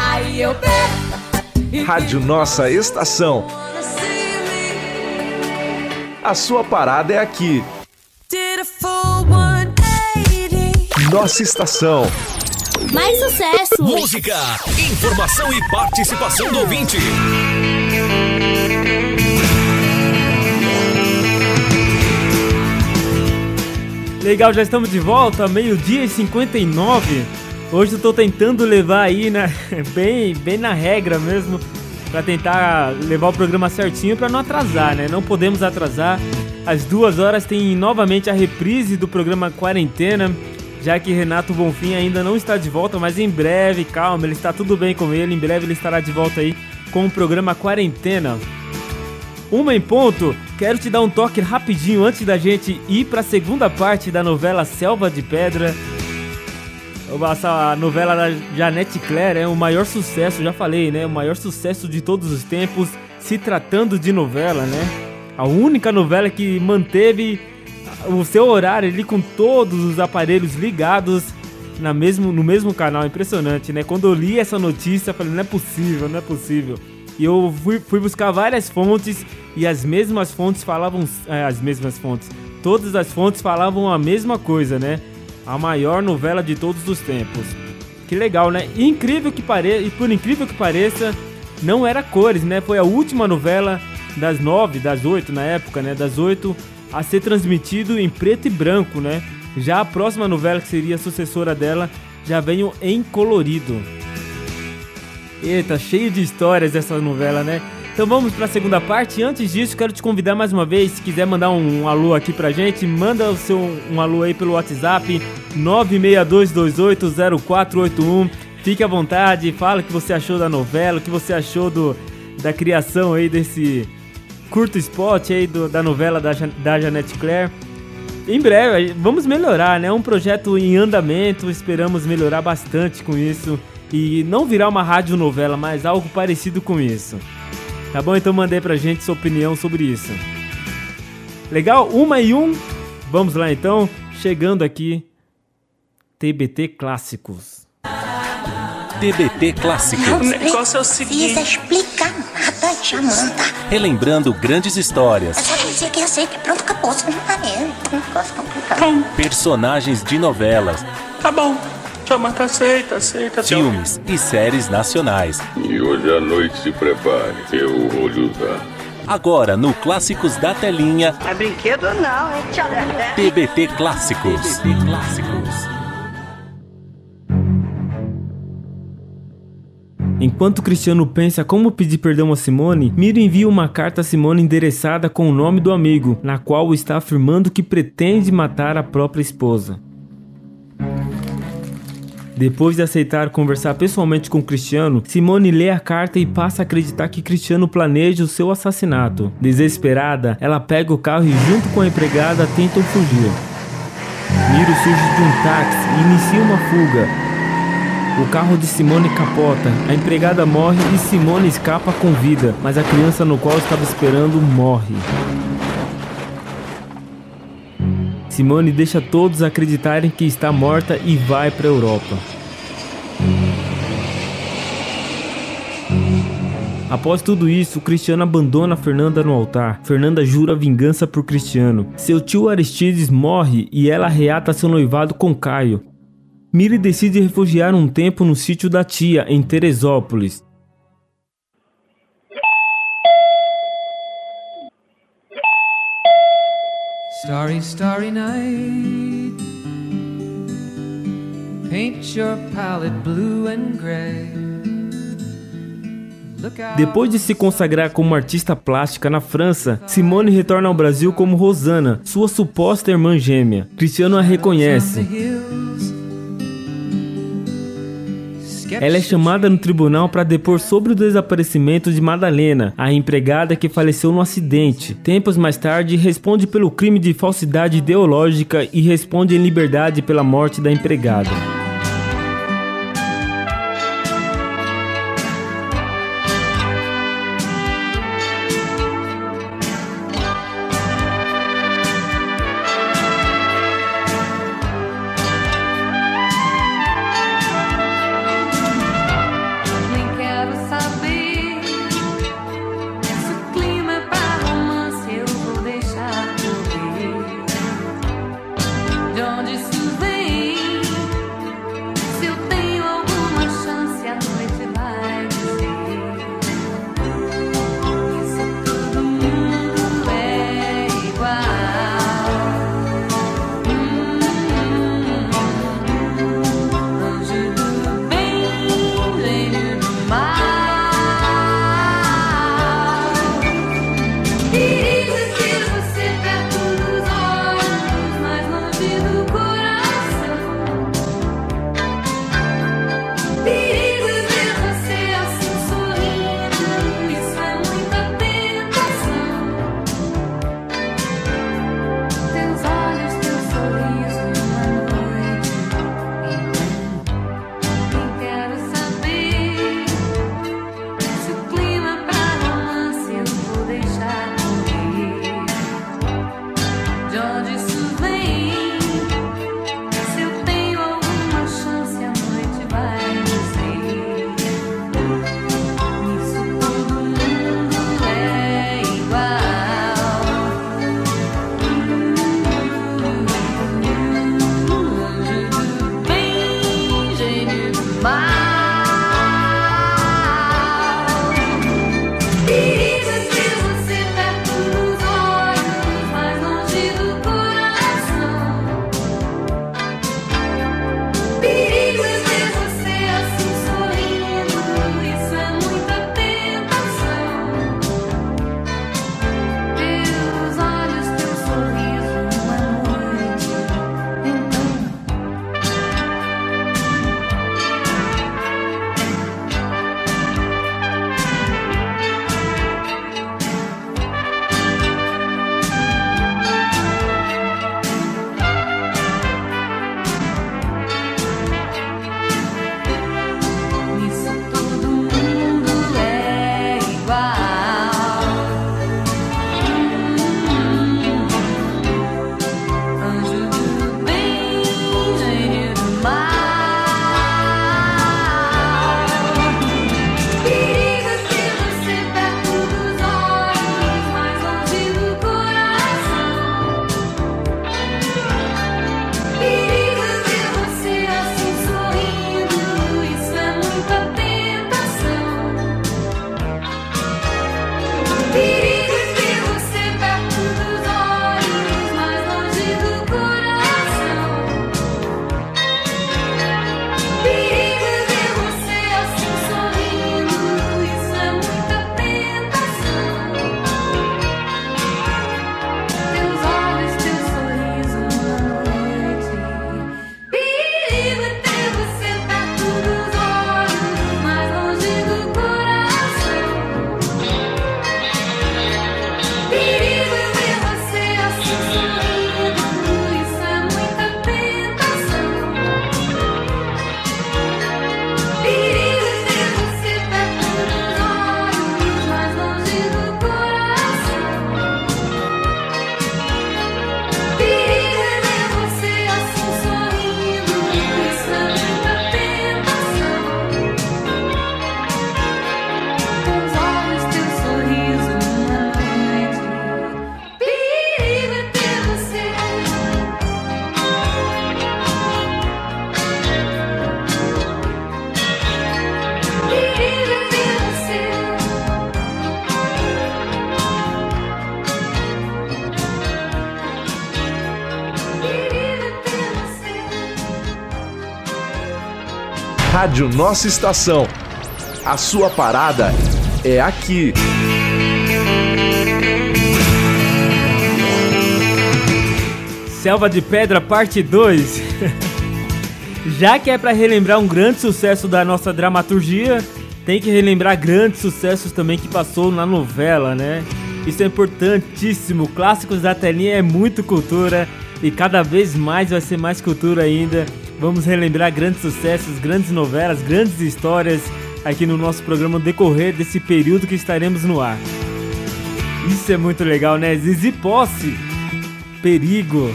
Rádio Nossa Estação. A sua parada é aqui. did a full 180. Nossa estação. Mais sucesso! Música, informação e participação do ouvinte. Legal, já estamos de volta, meio-dia e 59. Hoje eu tô tentando levar aí, né, <laughs> bem, bem na regra mesmo, pra tentar levar o programa certinho pra não atrasar, né? Não podemos atrasar. Às duas horas tem novamente a reprise do programa Quarentena, já que Renato Bonfim ainda não está de volta, mas em breve, calma, ele está tudo bem com ele, em breve ele estará de volta aí com o programa Quarentena. Uma em ponto, quero te dar um toque rapidinho antes da gente ir para a segunda parte da novela Selva de Pedra. Essa novela da Janete Claire é o maior sucesso, já falei, né? O maior sucesso de todos os tempos, se tratando de novela, né? A única novela que manteve o seu horário ali com todos os aparelhos ligados na mesmo, no mesmo canal. Impressionante, né? Quando eu li essa notícia, eu falei, não é possível, não é possível. E eu fui, fui buscar várias fontes e as mesmas fontes falavam. é, as mesmas fontes. Todas as fontes falavam a mesma coisa, né? A maior novela de todos os tempos. Que legal, né? Incrível que pareça, e por incrível que pareça, não era cores, né? Foi a última novela das nove, das oito na época, né? Das oito a ser transmitido em preto e branco, né? Já a próxima novela que seria a sucessora dela já veio em colorido. Eita, cheio de histórias essa novela, né? Então vamos para a segunda parte. Antes disso, quero te convidar mais uma vez, se quiser mandar um, alô aqui pra gente, manda o seu um alô aí pelo WhatsApp 962280481. Fique à vontade, fala o que você achou da novela, o que você achou do, da criação aí desse curto spot aí do- da novela da, da Janete Claire. Em breve, vamos melhorar, né? É um projeto em andamento, esperamos melhorar bastante com isso. E não virar uma radionovela, mas algo parecido com isso. Tá bom? Então mandei pra gente sua opinião sobre isso. Legal? Uma e um. Vamos lá então. Chegando aqui. TBT Clássicos. TBT Clássicos. Não precisa explicar nada, Jamanta. Relembrando grandes histórias, É só dizer que aceita e pronto, acabou. Não mesmo. Não gosto complicado. personagens de novelas, Tá bom. Jamanta aceita, aceita. filmes e séries nacionais. E hoje à noite se prepare, eu vou lhe usar. Agora no Clássicos da Telinha, É brinquedo não, é. TBT Clássicos. TBT Clássicos. Enquanto Cristiano pensa como pedir perdão a Simone, Miro envia uma carta a Simone endereçada com o nome do amigo, na qual está afirmando que pretende matar a própria esposa. Depois de aceitar conversar pessoalmente com Cristiano, Simone lê a carta e passa a acreditar que Cristiano planeja o seu assassinato. Desesperada, ela pega o carro e, junto com a empregada, tentam fugir. Miro surge de um táxi e inicia uma fuga, o carro de Simone capota, a empregada morre e Simone escapa com vida, mas a criança no qual estava esperando morre. Simone deixa todos acreditarem que está morta e vai para a Europa. Após tudo isso, Cristiano abandona Fernanda no altar. Fernanda jura vingança por Cristiano. Seu tio Aristides morre e ela reata seu noivado com Caio. Miri decide refugiar um tempo no sítio da tia, em Teresópolis. Starry, starry night. Paint your palette blue and gray. Depois de se consagrar como artista plástica na França, Simone retorna ao Brasil como Rosana, sua suposta irmã gêmea. Cristiano a reconhece. Ela é chamada no tribunal para depor sobre o desaparecimento de Madalena, a empregada que faleceu no acidente. Tempos mais tarde, responde pelo crime de falsidade ideológica e responde em liberdade pela morte da empregada. Rádio Nossa Estação. A sua parada é aqui. Selva de Pedra, parte 2. <laughs> Já que é para relembrar um grande sucesso da nossa dramaturgia, tem que relembrar grandes sucessos também que passou na novela, né? Isso é importantíssimo. Clássicos da telinha é muito cultura e cada vez mais vai ser mais cultura ainda. Vamos relembrar grandes sucessos, grandes novelas, grandes histórias aqui no nosso programa decorrer desse período que estaremos no ar. Isso é muito legal, né? Zizi Posse, Perigo.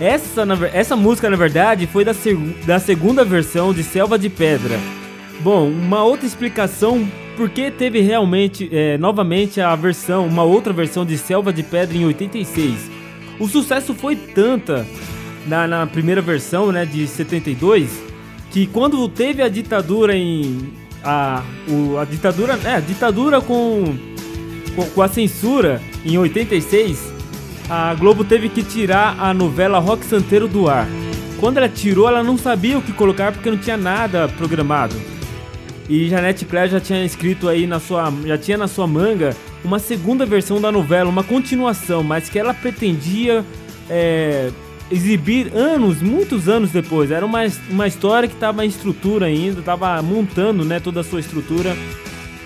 Essa, essa música, na verdade, foi da, seg- da segunda versão de Selva de Pedra. Bom, uma outra explicação por que teve realmente, é, novamente, a versão, uma outra versão de Selva de Pedra em 86. O sucesso foi tanta na, na primeira versão, né, de 72, que quando teve a ditadura em. A, o- a ditadura. É, a ditadura com, com, com a censura em 86, a Globo teve que tirar a novela Rock Santeiro do ar. Quando ela tirou, ela não sabia o que colocar porque não tinha nada programado. E Janete Claire já tinha escrito aí na sua, já tinha na sua manga uma segunda versão da novela, uma continuação, mas que ela pretendia é, exibir anos, muitos anos depois. Era uma, uma história que estava em estrutura ainda, estava montando, né, toda a sua estrutura.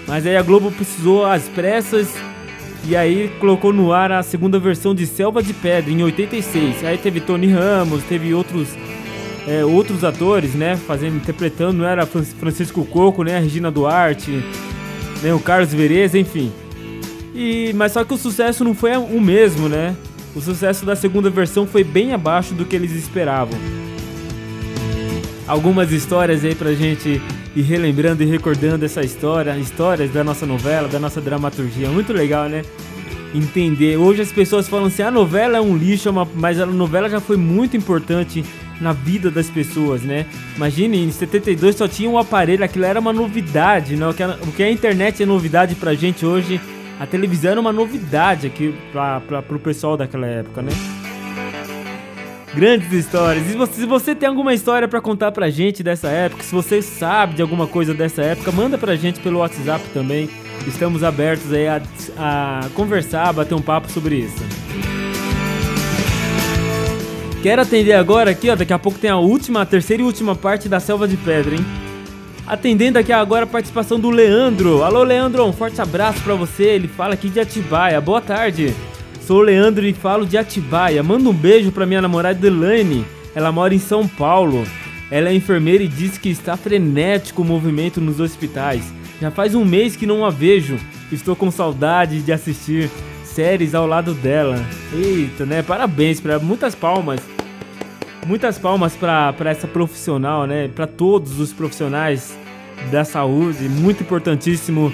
Mas aí a Globo precisou às pressas e aí colocou no ar a segunda versão de Selva de Pedra em 86. Aí teve Tony Ramos, teve outros é, outros atores, né, fazendo interpretando, não era Fran- Francisco Coco, né, a Regina Duarte, né, o Carlos Vereza, enfim. E mas só que o sucesso não foi o mesmo, né? O sucesso da segunda versão foi bem abaixo do que eles esperavam. Algumas histórias aí pra gente ir relembrando e recordando essa história, histórias da nossa novela, da nossa dramaturgia. Muito legal, né? Entender. Hoje as pessoas falam assim: a novela é um lixo, é mas a novela já foi muito importante na vida das pessoas, né? Imagine, em 72 só tinha um aparelho, aquilo era uma novidade, né? O que a, o que a internet é novidade pra gente hoje, a televisão era uma novidade aqui pra, pra, pro pessoal daquela época, né? Grandes histórias. E se você, se você tem alguma história pra contar pra gente dessa época, se você sabe de alguma coisa dessa época, manda pra gente pelo WhatsApp também. Estamos abertos aí a, a conversar, a bater um papo sobre isso. Quero atender agora aqui, ó. Daqui a pouco tem a última, a terceira e última parte da Selva de Pedra, hein? Atendendo aqui agora a participação do Leandro. Alô, Leandro, um forte abraço pra você. Ele fala aqui de Atibaia. Boa tarde. Sou o Leandro e falo de Atibaia. Manda um beijo pra minha namorada Elaine. Ela mora em São Paulo. Ela é enfermeira e diz que está frenético o movimento nos hospitais. Já faz um mês que não a vejo. Estou com saudade de assistir séries ao lado dela. Eita, né? Parabéns para muitas palmas. Muitas palmas para essa profissional, né? Para todos os profissionais da saúde. Muito importantíssimo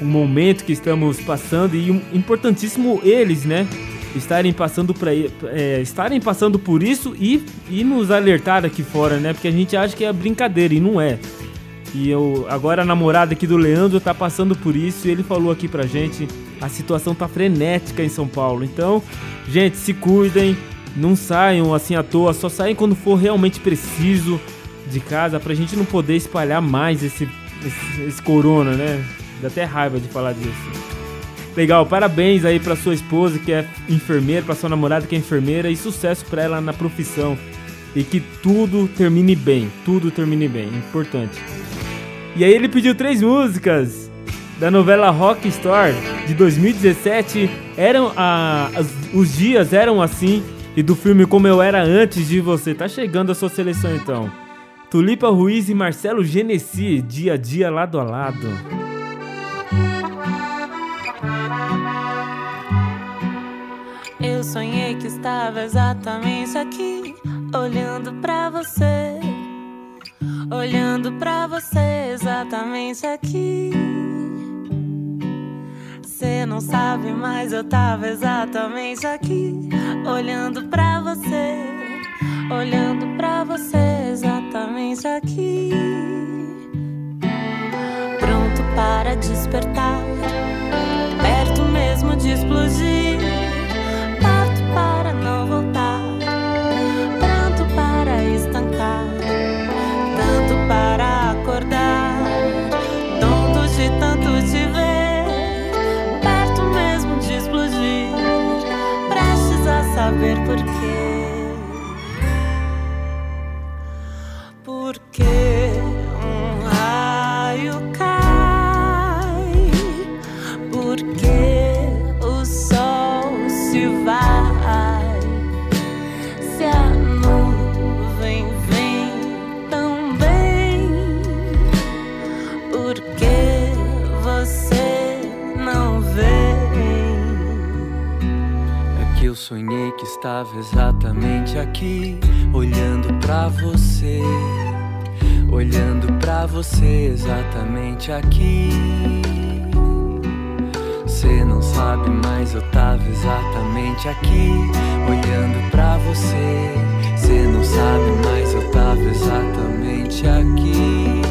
o momento que estamos passando e importantíssimo eles, né? Estarem passando para estarem passando por isso e, e nos alertar aqui fora, né? Porque a gente acha que é brincadeira e não é. E eu, agora a namorada aqui do Leandro tá passando por isso e ele falou aqui pra gente, a situação tá frenética em São Paulo. Então, gente, se cuidem, não saiam assim à toa, só saem quando for realmente preciso de casa pra gente não poder espalhar mais esse, esse, esse corona, né? Dá até raiva de falar disso. Legal, parabéns aí pra sua esposa que é enfermeira, pra sua namorada que é enfermeira e sucesso pra ela na profissão. E que tudo termine bem, tudo termine bem, importante. E aí ele pediu três músicas da novela Rockstar de 2017. Eram a, os dias eram assim e do filme Como Eu Era Antes de Você. Tá chegando a sua seleção então. Tulipa Ruiz e Marcelo Genesi, dia a dia lado a lado. Eu sonhei que estava exatamente aqui, olhando pra você. Olhando pra você exatamente aqui. Cê não sabe, mas eu tava exatamente aqui, olhando pra você. Olhando pra você exatamente aqui. Pronto para despertar, perto mesmo de explodir. Parto para não voltar, pronto para estancar, tanto para acordar, Por que um raio cai, Por que o sol se vai, se a nuvem vem também, porque você não vem. É que eu sonhei que estava exatamente aqui, olhando para você olhando para você exatamente aqui. Você não sabe, mas eu tava exatamente aqui, olhando para você. Você não sabe, mas eu tava exatamente aqui.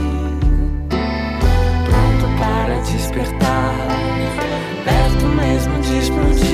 Pronto para despertar, perto mesmo de explodir.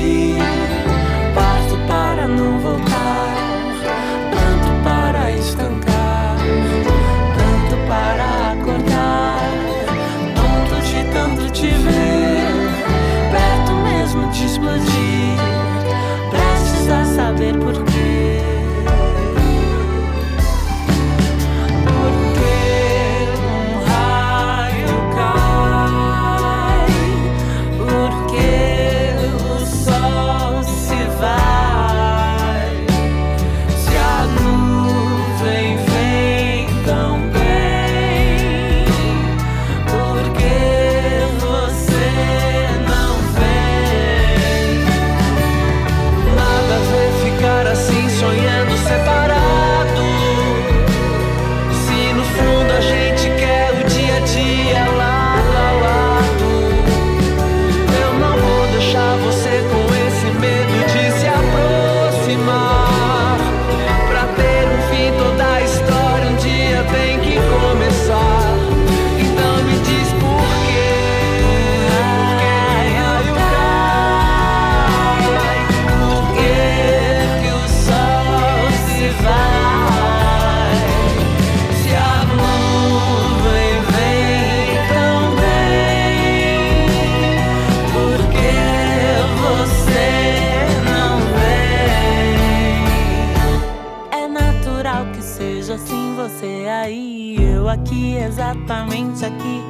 exatamente aqui.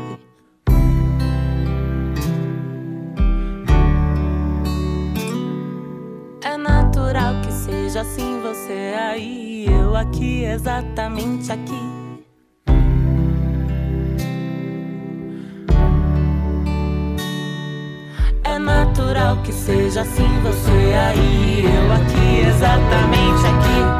É natural que seja assim, você aí, eu aqui, exatamente aqui. É natural que seja assim, você aí, eu aqui, exatamente aqui.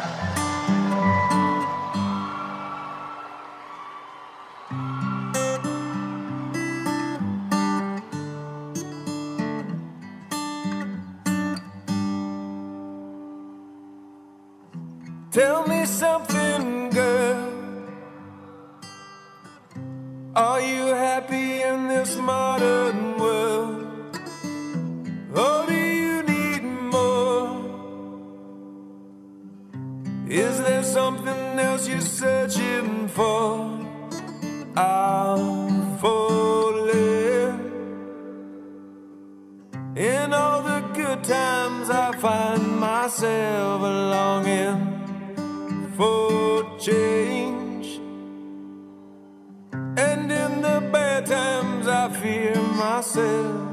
fear myself.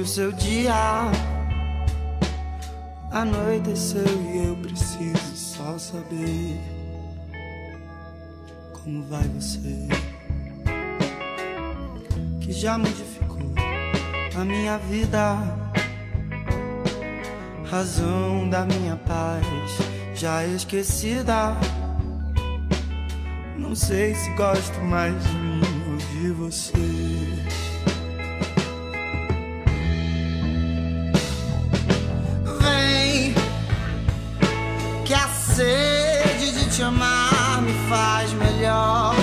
O seu dia. Anoiteceu e eu preciso só saber como vai você. Que já modificou a minha vida razão da minha paz já esquecida. Não sei se gosto mais de mim ou de você. Sede de te amar me faz melhor.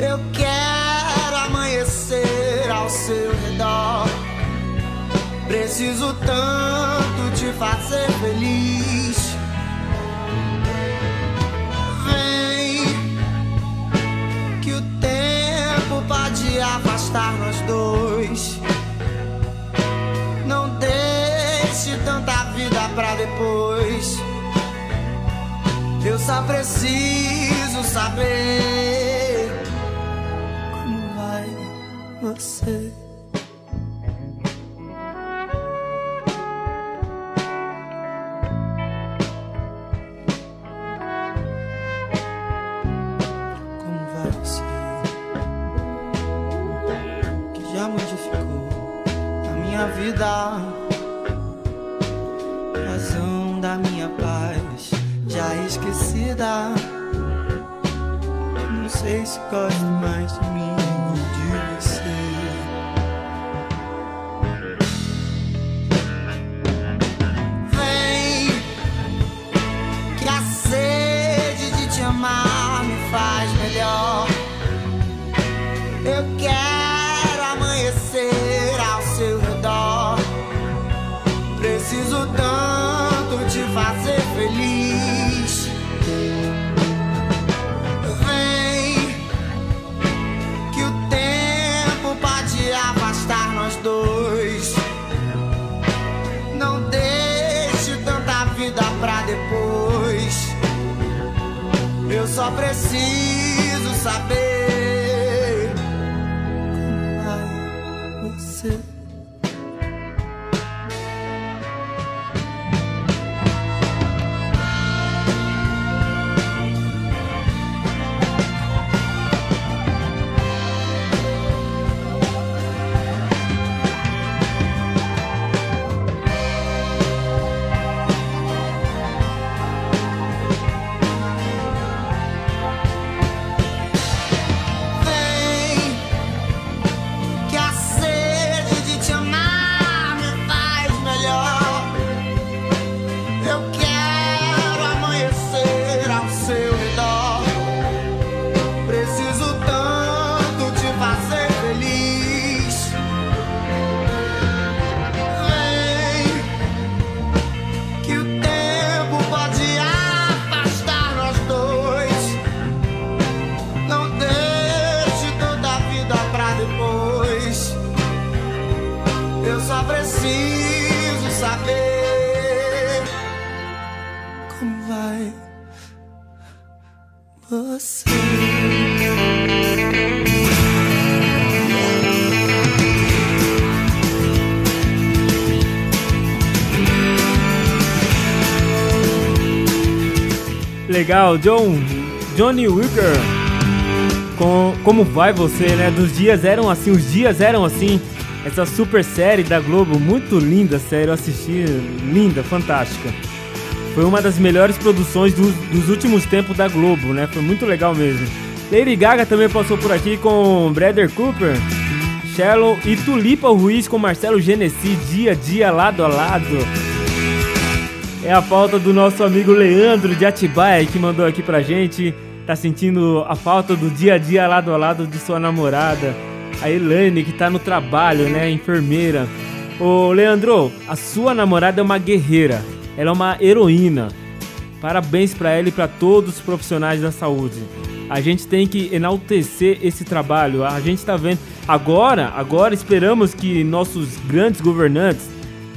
Eu quero amanhecer ao seu redor. Preciso tanto te fazer feliz. Vem, que o tempo pode afastar nós dois. Não deixe tanta vida pra depois. Eu só preciso saber como vai você. Legal, John, Johnny Wicker. Com, como vai você, né? Dos dias eram assim, os dias eram assim. Essa super série da Globo, muito linda série, eu assisti, linda, fantástica. Foi uma das melhores produções dos, dos últimos tempos da Globo, né? Foi muito legal mesmo. Lady Gaga também passou por aqui com Bradley Cooper, Shallow e Tulipa Ruiz com Marcelo Genesi, dia a dia, lado a lado. É a falta do nosso amigo Leandro de Atibaia que mandou aqui pra gente. Tá sentindo a falta do dia a dia lado a lado de sua namorada. A Elaine que tá no trabalho, né? Enfermeira. Ô Leandro, a sua namorada é uma guerreira. Ela é uma heroína. Parabéns para ela e para todos os profissionais da saúde. A gente tem que enaltecer esse trabalho. A gente está vendo agora, agora esperamos que nossos grandes governantes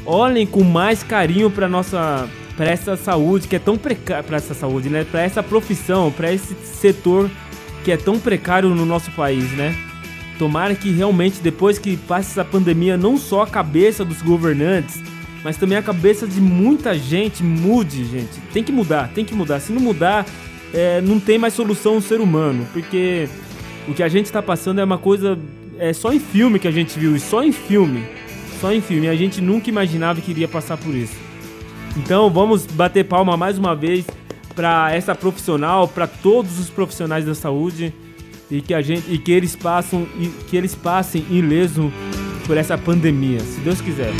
olhem com mais carinho para nossa para essa saúde que é tão precária para essa saúde, né? Para essa profissão, para esse setor que é tão precário no nosso país, né? Tomara que realmente depois que passe essa pandemia, não só a cabeça dos governantes, mas também a cabeça de muita gente mude, gente. Tem que mudar, tem que mudar. Se não mudar, é, não tem mais solução o ser humano, porque o que a gente está passando é uma coisa é só em filme que a gente viu, e só em filme, só em filme. A gente nunca imaginava que iria passar por isso. Então vamos bater palma mais uma vez para essa profissional, para todos os profissionais da saúde e que a gente e que eles passam e que eles passem ileso por essa pandemia, se Deus quiser.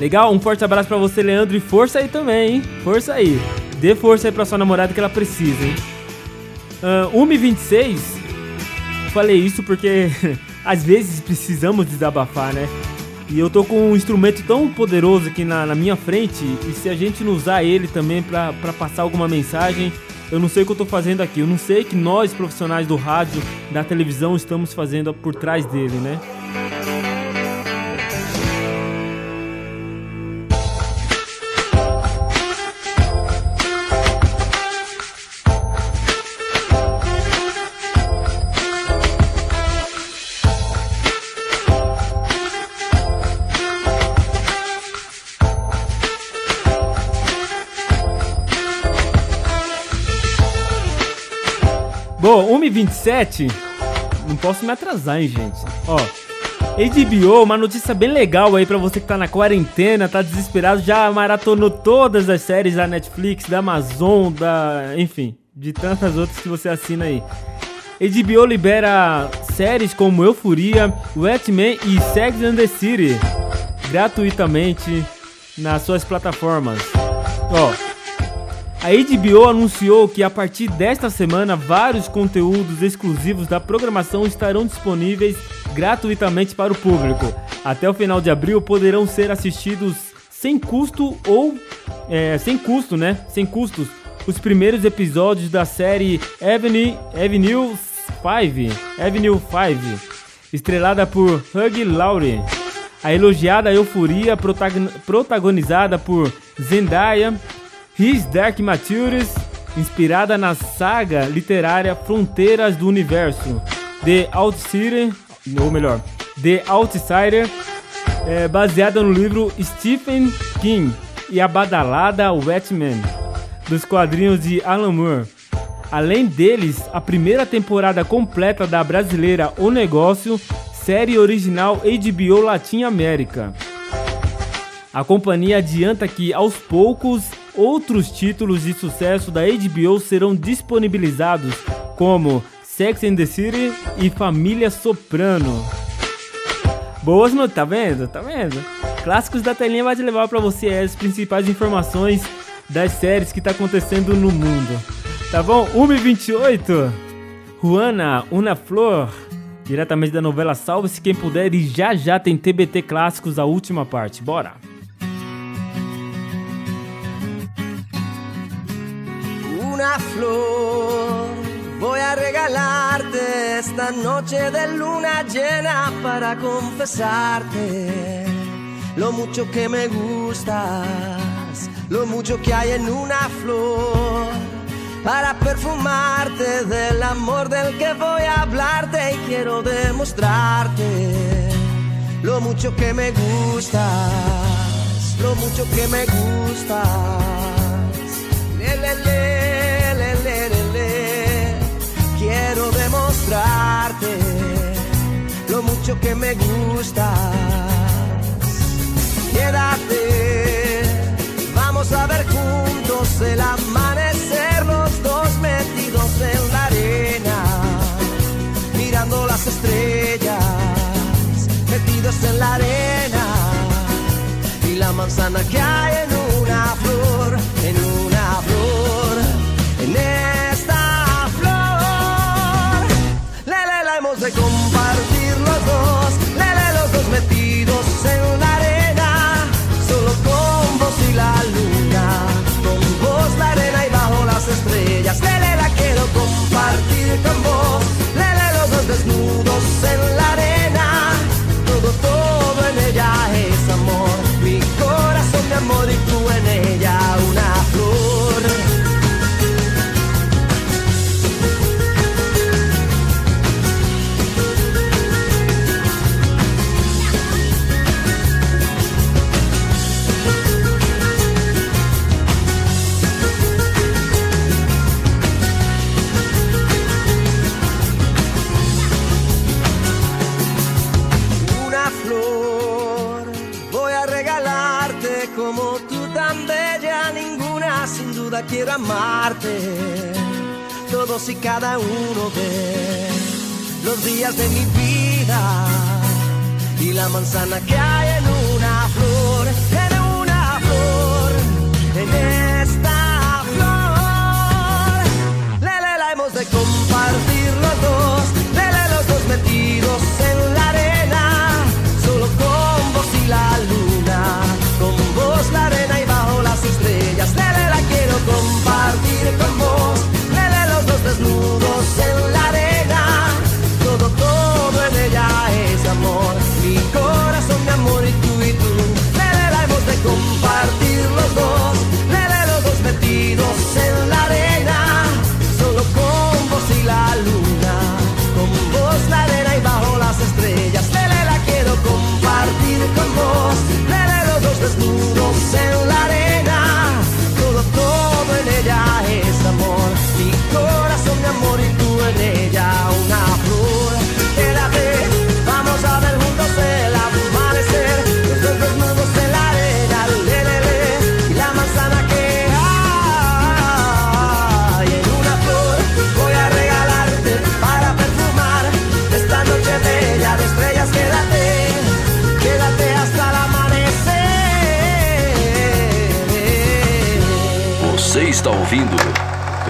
Legal? Um forte abraço pra você, Leandro, e força aí também, hein? Força aí. Dê força aí pra sua namorada que ela precisa, hein? Uh, 1h26, falei isso porque <laughs> às vezes precisamos desabafar, né? E eu tô com um instrumento tão poderoso aqui na, na minha frente, e se a gente não usar ele também pra passar alguma mensagem, eu não sei o que eu tô fazendo aqui. Eu não sei que nós, profissionais do rádio, da televisão, estamos fazendo por trás dele, né? Bom, 1h27, não posso me atrasar, hein, gente. Ó, HBO, uma notícia bem legal aí pra você que tá na quarentena, tá desesperado, já maratonou todas as séries da Netflix, da Amazon, da. enfim, de tantas outras que você assina aí. HBO libera séries como Euforia, Wetman e Sex and the City gratuitamente nas suas plataformas. Ó, a HBO anunciou que a partir desta semana vários conteúdos exclusivos da programação estarão disponíveis gratuitamente para o público. Até o final de abril poderão ser assistidos sem custo ou é, sem custo, né? Sem custos. Os primeiros episódios da série Avenue, Avenue 5, Avenue 5, estrelada por Hugh Laurie. A elogiada Euforia, protagon- protagonizada por Zendaya, His Dark Materials, inspirada na saga literária Fronteiras do Universo, The Outsider, ou melhor, The Outsider, é, baseada no livro Stephen King e a badalada Wetman, dos quadrinhos de Alan Moore. Além deles, a primeira temporada completa da brasileira O Negócio, série original HBO Latin América. A companhia adianta que, aos poucos, outros títulos de sucesso da HBO serão disponibilizados, como Sex and the City e Família Soprano. Boas notícias, tá vendo? Tá vendo? Clássicos da telinha vai te levar pra você as principais informações das séries que tá acontecendo no mundo. Tá bom? 1h28. Juana, Una Flor, diretamente da novela Salve-se Quem Puder e já já tem TBT Clássicos, a última parte. Bora! Una flor. Voy a regalarte esta noche de luna llena para confesarte lo mucho que me gustas, lo mucho que hay en una flor. Para perfumarte del amor del que voy a hablarte y quiero demostrarte lo mucho que me gustas, lo mucho que me gustas. Le, demostrarte lo mucho que me gustas. Quédate, vamos a ver juntos el amanecer, los dos metidos en la arena, mirando las estrellas, metidos en la arena y la manzana que hay en una flor, quiero amarte, todos y cada uno de los días de mi vida. Y la manzana que hay en una flor, en una flor, en esta flor. Lele, la hemos de compartir los dos, lele, los dos metidos en la arena,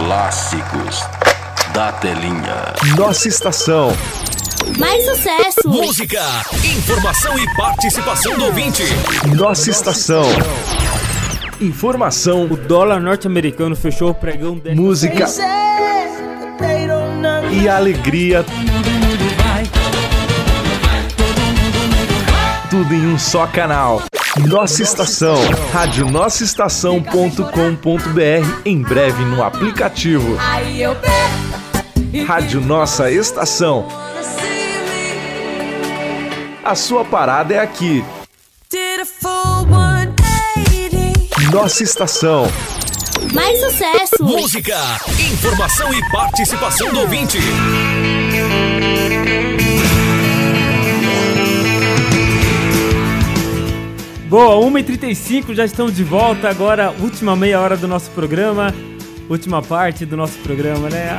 Clássicos da Telinha. Nossa estação. Mais sucesso! Música, informação e participação do ouvinte. Nossa estação. Informação, O dólar norte-americano fechou o pregão desta música e alegria. Tudo em um só canal. Nossa estação. Rádio Nossa Estação.com.br. Em breve no aplicativo. Aí eu Rádio Nossa Estação. A sua parada é aqui. did a full 180. Nossa estação. Mais sucesso! Música, informação e participação do ouvinte. Boa, 1h35, já estamos de volta. Agora, última meia hora do nosso programa. Última parte do nosso programa, né?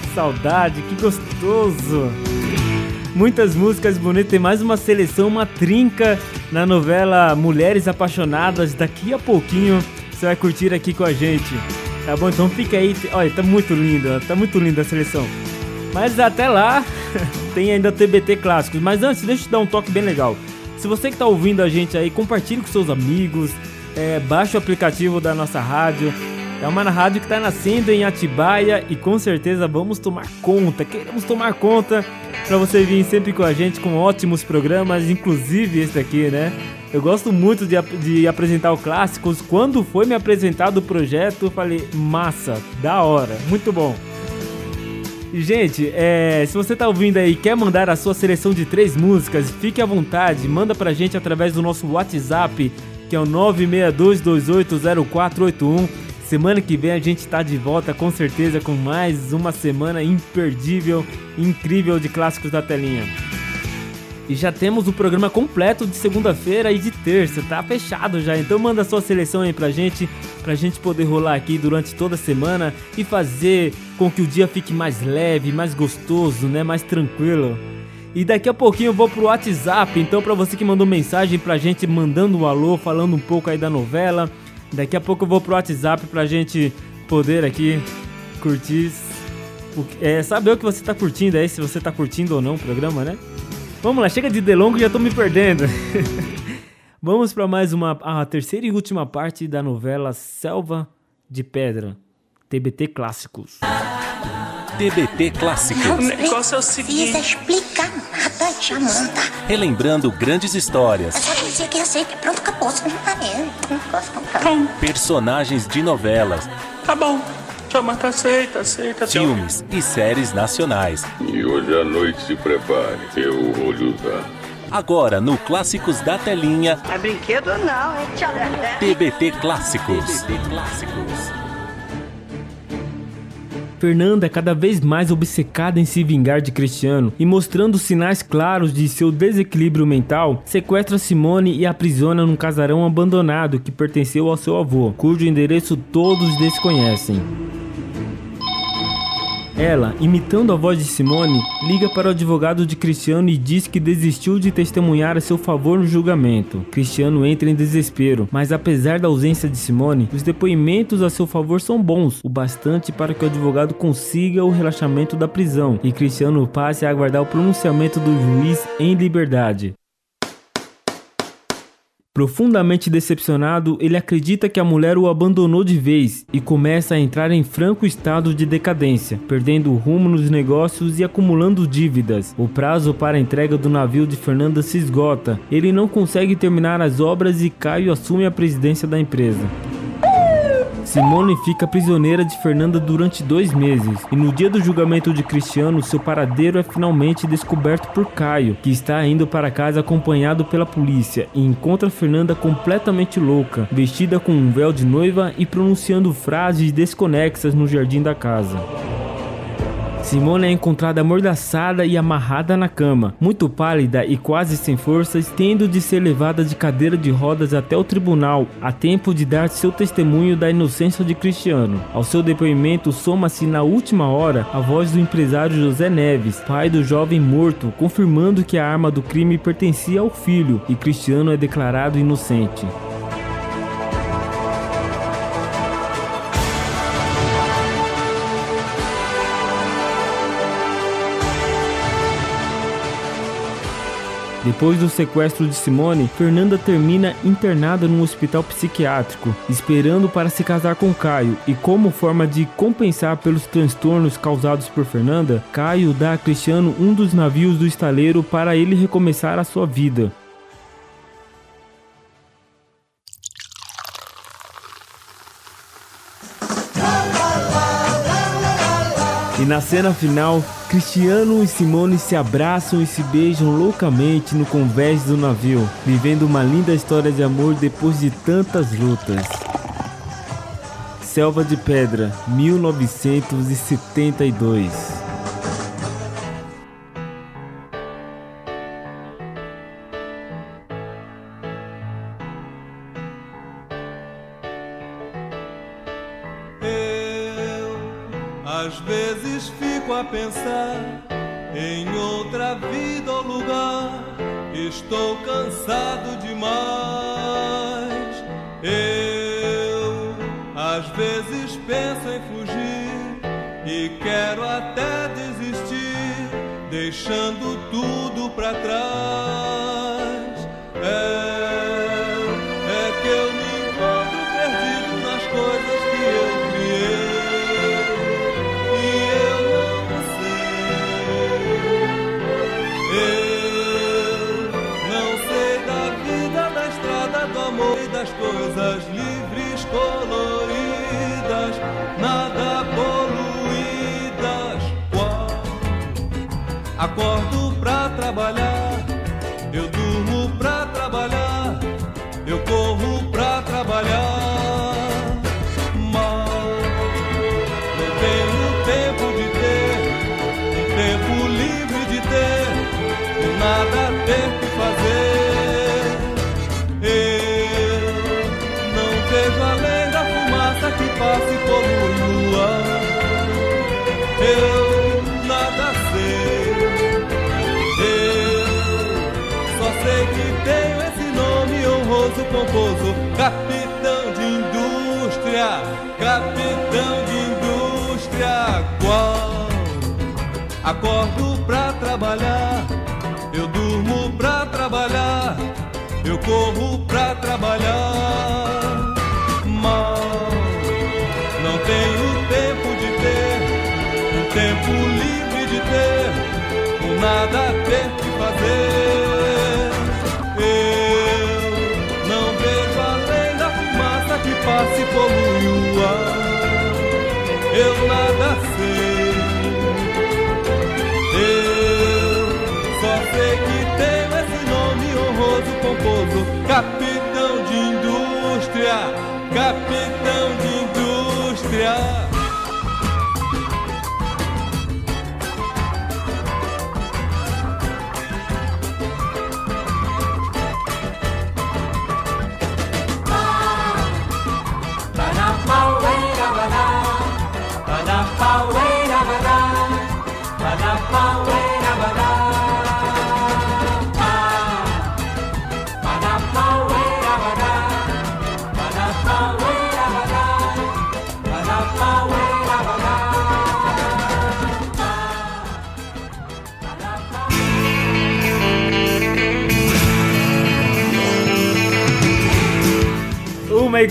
Que saudade, que gostoso. Muitas músicas bonitas. Tem mais uma seleção, uma trinca na novela Mulheres Apaixonadas. Daqui a pouquinho você vai curtir aqui com a gente. Tá bom? Então fica aí. Olha, tá muito linda. Tá muito linda a seleção. Mas até lá, <laughs> tem ainda TBT clássicos. Mas antes, deixa eu te dar um toque bem legal. Se você que tá ouvindo a gente aí, compartilhe com seus amigos, é, baixe o aplicativo da nossa rádio. É uma rádio que está nascendo em Atibaia e com certeza vamos tomar conta, queremos tomar conta para você vir sempre com a gente com ótimos programas, inclusive esse daqui, né? Eu gosto muito de, de apresentar o Clássicos. Quando foi me apresentado o projeto, eu falei, massa, da hora, muito bom. Gente, é, se você tá ouvindo aí e quer mandar a sua seleção de três músicas, fique à vontade, manda pra gente através do nosso WhatsApp, que é o 962280481. Semana que vem a gente tá de volta com certeza com mais uma semana imperdível, incrível de clássicos da telinha. E já temos o programa completo de segunda-feira e de terça, tá fechado já. Então manda sua seleção aí pra gente, pra gente poder rolar aqui durante toda a semana e fazer com que o dia fique mais leve, mais gostoso, né, mais tranquilo. E daqui a pouquinho eu vou pro WhatsApp, então pra você que mandou mensagem pra gente mandando um alô, falando um pouco aí da novela, daqui a pouco eu vou pro WhatsApp pra gente poder aqui curtir, é, saber o que você tá curtindo aí, se você tá curtindo ou não o programa, né? Vamos lá, chega de delongo, já tô me perdendo. <laughs> Vamos para mais uma a terceira e última parte da novela Selva de Pedra, TBT Clássicos. TBT Clássicos. O negócio é o Precisa seguinte. explicar nada, Jamanta. Relembrando grandes histórias, É só dizer que aceita e pronto, acabou. Você não eu não posso comprar. personagens de novelas, Tá bom. Jamanta, aceita, aceita. filmes e séries nacionais. E hoje à noite se prepare, eu vou lhe usar. Agora no Clássicos da Telinha, É brinquedo não, hein, Dedé? TBT Clássicos. TBT Clássicos. Fernanda é cada vez mais obcecada em se vingar de Cristiano e mostrando sinais claros de seu desequilíbrio mental, sequestra Simone e aprisiona num casarão abandonado que pertenceu ao seu avô, cujo endereço todos desconhecem. Ela, imitando a voz de Simone, liga para o advogado de Cristiano e diz que desistiu de testemunhar a seu favor no julgamento. Cristiano entra em desespero, mas apesar da ausência de Simone, os depoimentos a seu favor são bons, o bastante para que o advogado consiga o relaxamento da prisão e Cristiano passe a aguardar o pronunciamento do juiz em liberdade. Profundamente decepcionado, ele acredita que a mulher o abandonou de vez e começa a entrar em franco estado de decadência, perdendo o rumo nos negócios e acumulando dívidas. O prazo para a entrega do navio de Fernanda se esgota. Ele não consegue terminar as obras e Caio assume a presidência da empresa. Simone fica prisioneira de Fernanda durante dois meses, e no dia do julgamento de Cristiano, seu paradeiro é finalmente descoberto por Caio, que está indo para casa acompanhado pela polícia e encontra Fernanda completamente louca, vestida com um véu de noiva e pronunciando frases desconexas no jardim da casa. Simone é encontrada amordaçada e amarrada na cama, muito pálida e quase sem forças, tendo de ser levada de cadeira de rodas até o tribunal, a tempo de dar seu testemunho da inocência de Cristiano. Ao seu depoimento, soma-se na última hora a voz do empresário José Neves, pai do jovem morto, confirmando que a arma do crime pertencia ao filho e Cristiano é declarado inocente. Depois do sequestro de Simone, Fernanda termina internada num hospital psiquiátrico, esperando para se casar com Caio, e como forma de compensar pelos transtornos causados por Fernanda, Caio dá a Cristiano um dos navios do estaleiro para ele recomeçar a sua vida. E na cena final, Cristiano e Simone se abraçam e se beijam loucamente no convés do navio, vivendo uma linda história de amor depois de tantas lutas. Selva de Pedra, 1972. Estou cansado demais. Eu às vezes penso em fugir e quero até desistir, deixando tudo pra trás. É, acordo pra trabalhar, eu durmo pra trabalhar, eu corro pra trabalhar. Mas não tenho tempo de ter, um tempo livre de ter, um nada ter que fazer. Eu não vejo além da fumaça que passa e polui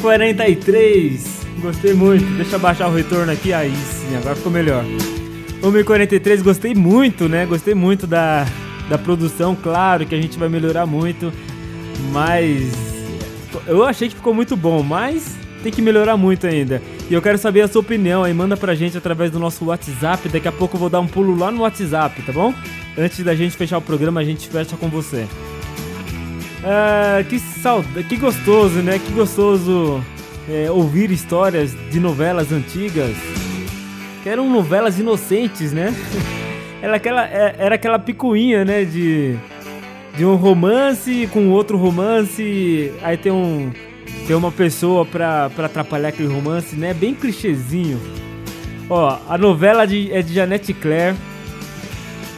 1h43. Gostei muito. Deixa eu baixar o retorno aqui. Aí sim, agora ficou melhor. 1h43, gostei muito, né? Gostei muito da, da produção. Claro que a gente vai melhorar muito. Mas. Eu achei que ficou muito bom, mas tem que melhorar muito ainda. E eu quero saber a sua opinião aí. Manda pra gente através do nosso WhatsApp. Daqui a pouco eu vou dar um pulo lá no WhatsApp, tá bom? Antes da gente fechar o programa, a gente fecha com você. Ah, que saudade, que gostoso, né? Que gostoso é, ouvir histórias de novelas antigas. Que eram novelas inocentes, né? <laughs> Era aquela, é- era aquela picuinha, né? De, de um romance com outro romance. Aí tem um. Tem uma pessoa pra, pra atrapalhar aquele romance, né? Bem clichêzinho. Ó, a novela de, é de Janete Claire.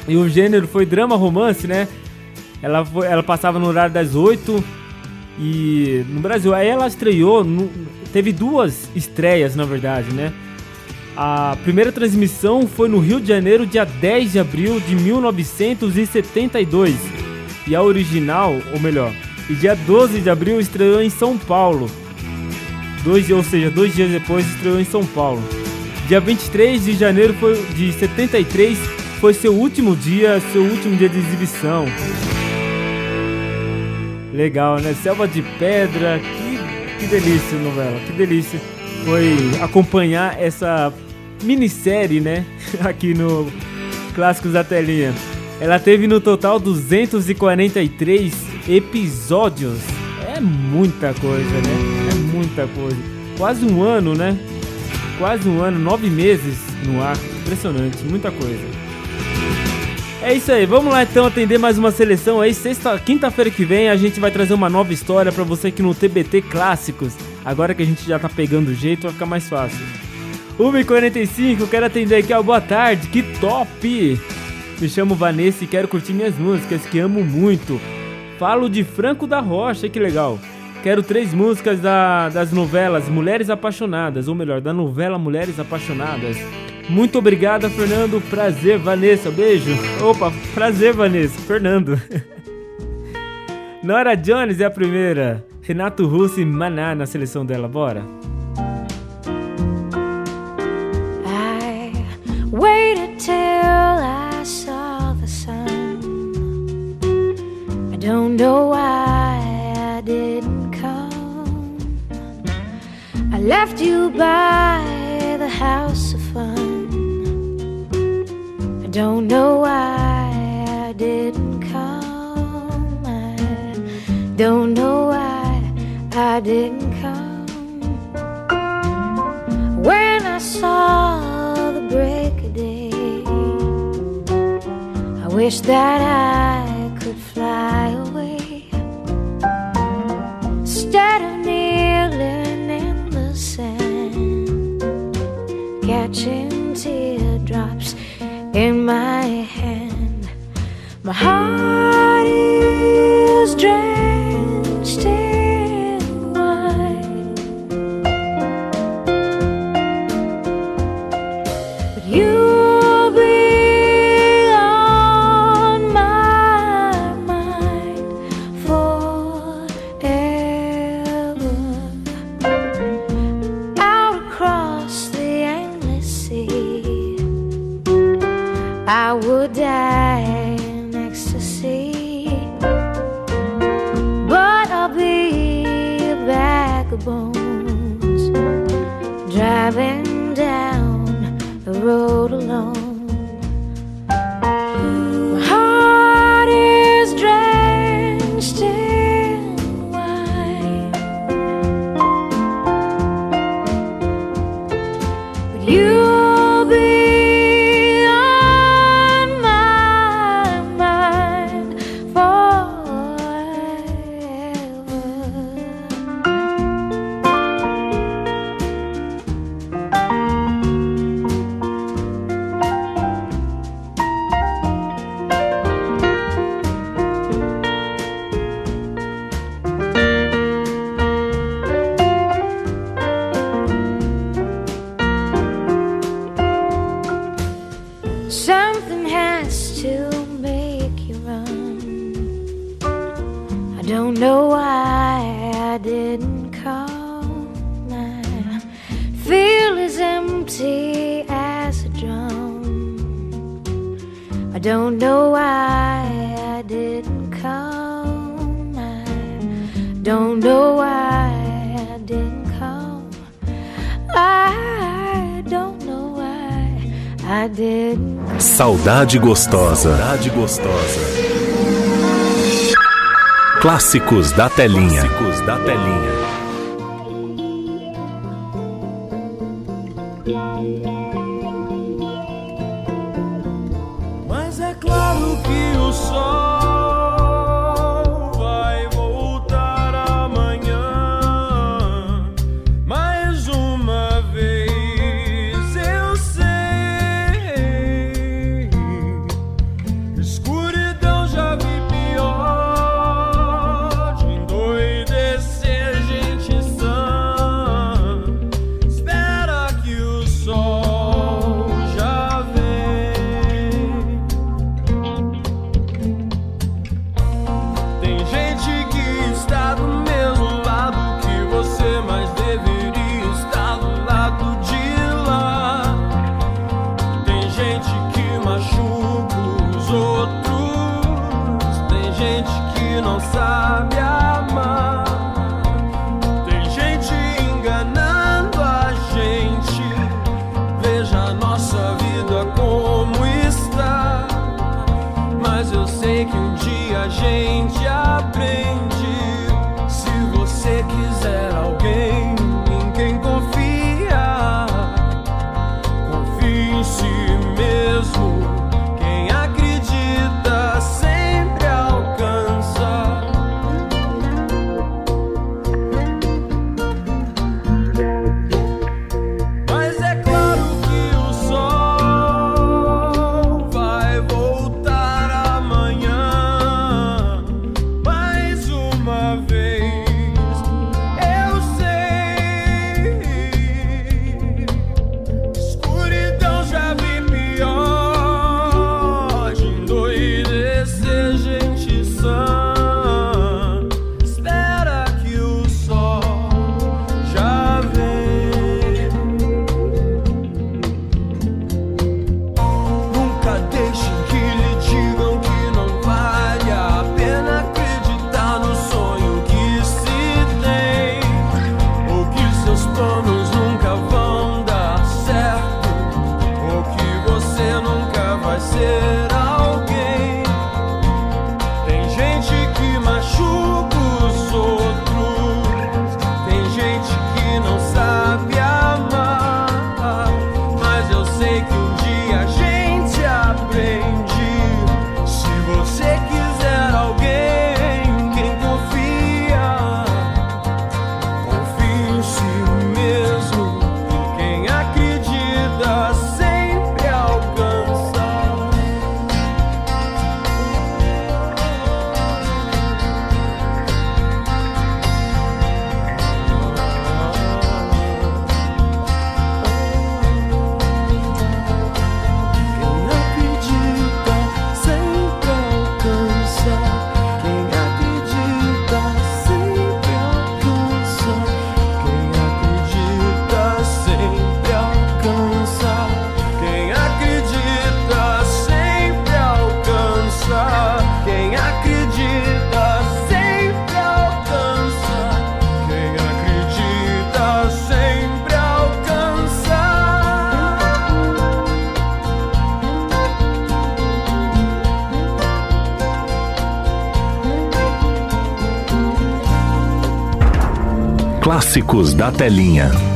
E o gênero foi drama romance, né? Ela, foi, ela passava no horário das 8 e no Brasil. Aí ela estreou, no- teve duas estreias na verdade, né? A primeira transmissão foi no Rio de Janeiro, dia 10 de abril de 1972. E a original, ou melhor, e dia 12 de abril estreou em São Paulo. Dois, ou seja, dois dias depois estreou em São Paulo. Dia 23 de janeiro foi, de 73 foi seu último dia, seu último dia de exibição. Legal, né? Selva de Pedra, que, que delícia novela, que delícia. Foi acompanhar essa minissérie, né? <laughs> Aqui no Clássicos da Telinha. Ela teve no total 243 episódios. É muita coisa, né? É muita coisa. Quase um ano, né? Quase um ano, nove meses no ar. Impressionante, muita coisa. É isso aí, vamos lá então atender mais uma seleção aí. Sexta, quinta-feira que vem a gente vai trazer uma nova história pra você aqui no TBT Clássicos. Agora que a gente já tá pegando o jeito, vai ficar mais fácil. 1h45, quero atender aqui, ó. Boa tarde, que top! Me chamo Vanessa e quero curtir minhas músicas que amo muito. Falo de Franco da Rocha, que legal. Quero três músicas da- das novelas Mulheres Apaixonadas, ou melhor, da novela Mulheres Apaixonadas. Muito obrigada, Fernando. Prazer, Vanessa. Beijo. Opa, prazer, Vanessa. Fernando. <laughs> Nora Jones é a primeira. Renato Russo e Maná na seleção dela. Bora. I waited till I saw the sun. I don't know why I didn't come. I left you by the house don't know why I didn't come. I don't know why I didn't come. When I saw the break of day, I wish that I could fly away instead of in my hand. My heart is don't know why I didn't come. I don't know why I didn't come. I don't know why I didn't. Come. Saudade gostosa. Saudade gostosa. Clássicos da telinha. Clássicos da telinha. Da Telinha.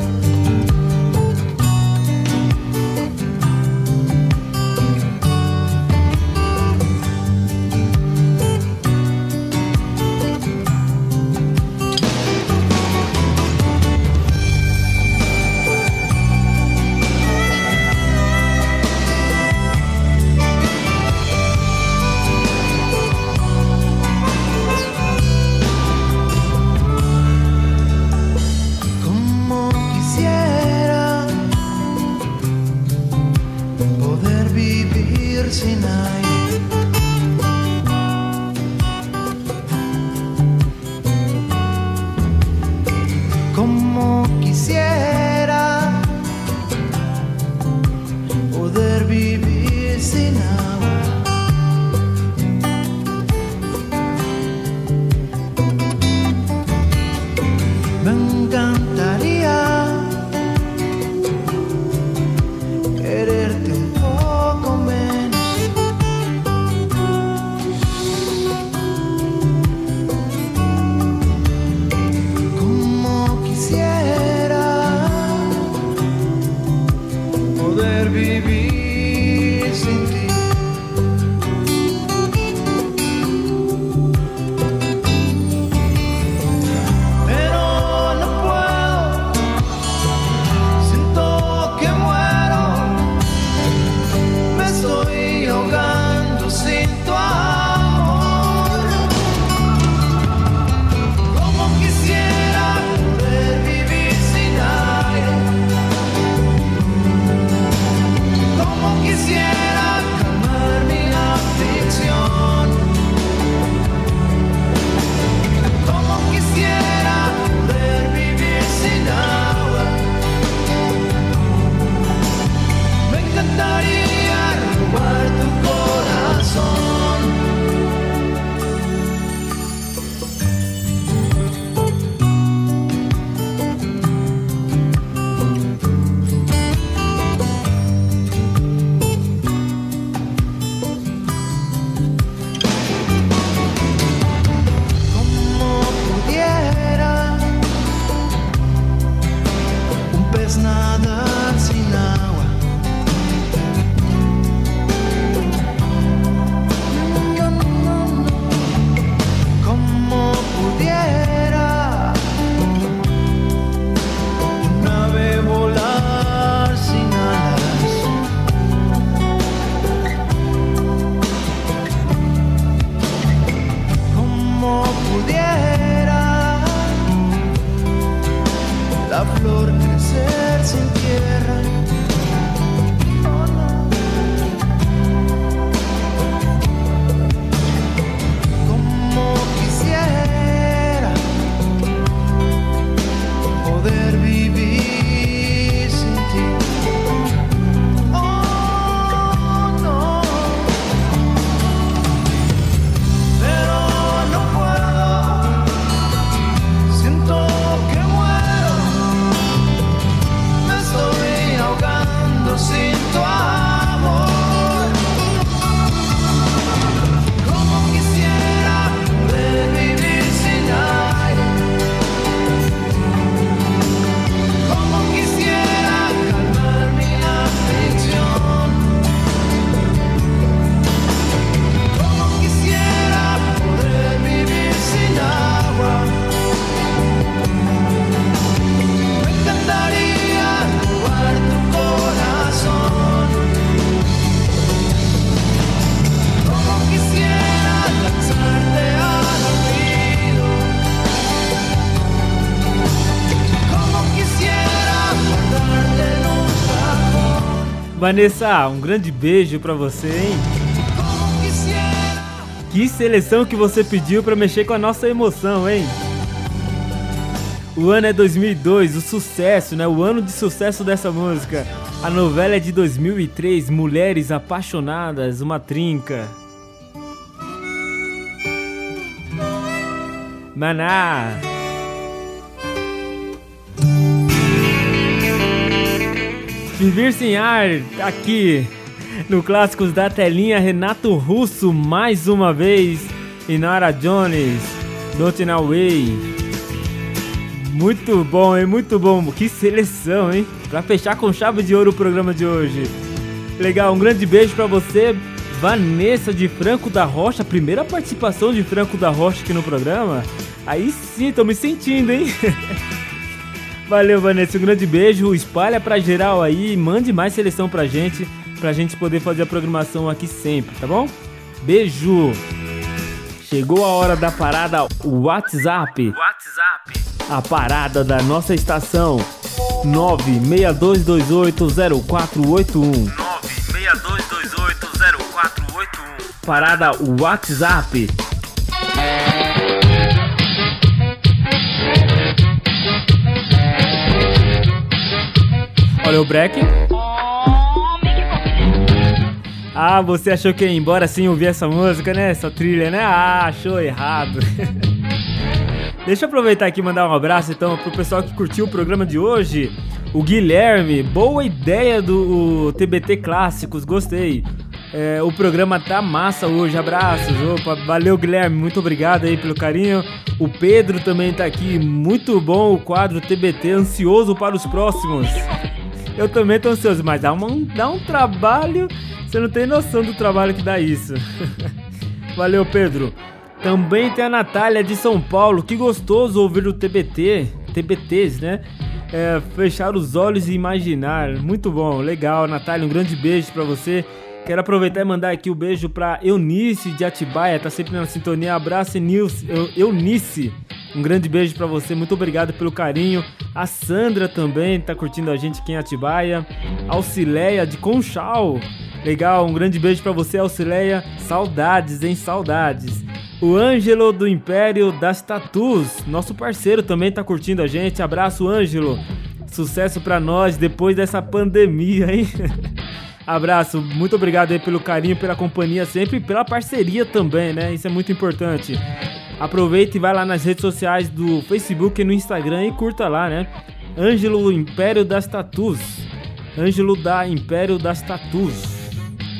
Vanessa, um grande beijo pra você, hein? Que seleção que você pediu pra mexer com a nossa emoção, hein? O ano é 2002, o sucesso, né? O ano de sucesso dessa música. A novela é de 2003, Mulheres Apaixonadas, uma trinca. Maná. Viver sem ar, aqui no Clássicos da Telinha, Renato Russo mais uma vez e Nara Jones, Don't Know Way. Muito bom, hein? Muito bom. Que seleção, hein? Pra fechar com chave de ouro o programa de hoje. Legal, um grande beijo pra você, Vanessa de Franco da Rocha. Primeira participação de Franco da Rocha aqui no programa. Aí sim, tô me sentindo, hein? <laughs> Valeu, Vanessa. Um grande beijo. Espalha pra geral aí. Mande mais seleção pra gente. Pra gente poder fazer a programação aqui sempre, tá bom? Beijo. Chegou a hora da parada WhatsApp. WhatsApp. A parada da nossa estação. 962280481. 962280481. Parada WhatsApp. Olha o break. Ah, você achou que ia embora sem ouvir essa música, né? Essa trilha, né? Ah, achou errado. <laughs> Deixa eu aproveitar aqui e mandar um abraço então pro pessoal que curtiu o programa de hoje. O Guilherme, boa ideia do TBT Clássicos, gostei. É, o programa tá massa hoje, abraços. Opa, valeu Guilherme, muito obrigado aí pelo carinho. O Pedro também tá aqui, muito bom o quadro TBT, ansioso para os próximos. Eu também tô ansioso, mas dá, uma, dá um trabalho. Você não tem noção do trabalho que dá isso. <laughs> Valeu, Pedro. Também tem a Natália de São Paulo. Que gostoso ouvir o TBT. TBTs, né? É, fechar os olhos e imaginar. Muito bom, legal, Natália. Um grande beijo pra você. Quero aproveitar e mandar aqui o um beijo pra Eunice de Atibaia, tá sempre na sintonia. Abraço. Eu- Eunice. Um grande beijo pra você, muito obrigado pelo carinho. A Sandra também tá curtindo a gente aqui em Atibaia. Alcileia de Conchal. Legal, um grande beijo pra você, Alcileia. Saudades, hein? Saudades. O Ângelo do Império das Tatus, nosso parceiro, também tá curtindo a gente. Abraço, Ângelo. Sucesso pra nós depois dessa pandemia, hein? <laughs> Abraço, muito obrigado aí pelo carinho, pela companhia sempre e pela parceria também, né? Isso é muito importante. Aproveita e vai lá nas redes sociais do Facebook e no Instagram e curta lá, né? Ângelo Império das Tatus. Ângelo da Império das Tatus.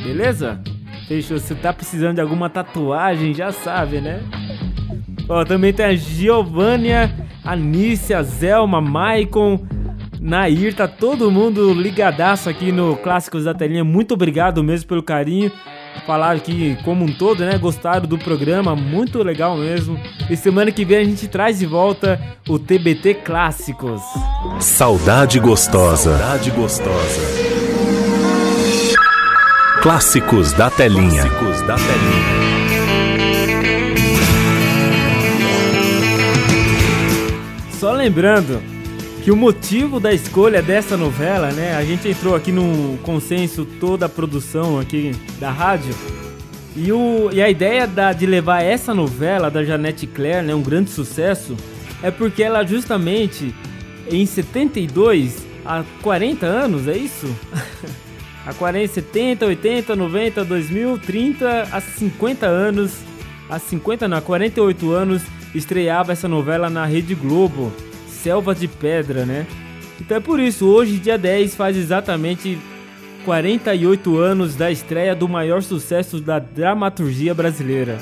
Beleza? Fechou. Se tá precisando de alguma tatuagem, já sabe, né? Ó, também tem a Giovânia, a Nícia, a Zelma, Maicon, Nair, tá todo mundo ligadaço aqui no Clássicos da Telinha. Muito obrigado mesmo pelo carinho. Falar aqui como um todo, né? Gostaram do programa, muito legal mesmo. E semana que vem a gente traz de volta o TBT Clássicos. Saudade gostosa. Saudade gostosa. Clássicos da telinha. Clássicos da telinha. Só lembrando que o motivo da escolha dessa novela, né? A gente entrou aqui num consenso toda a produção aqui da rádio. E, o, e a ideia da, de levar essa novela da Janete Claire, né, um grande sucesso, é porque ela justamente em 72, há 40 anos, é isso? <laughs> há 40, 70, 80, 90, 2000, 30, há 50 anos, há 50 não, há 48 anos, estreava essa novela na Rede Globo, Selva de Pedra, né? Então é por isso, hoje, dia 10, faz exatamente 48 anos da estreia do maior sucesso da dramaturgia brasileira.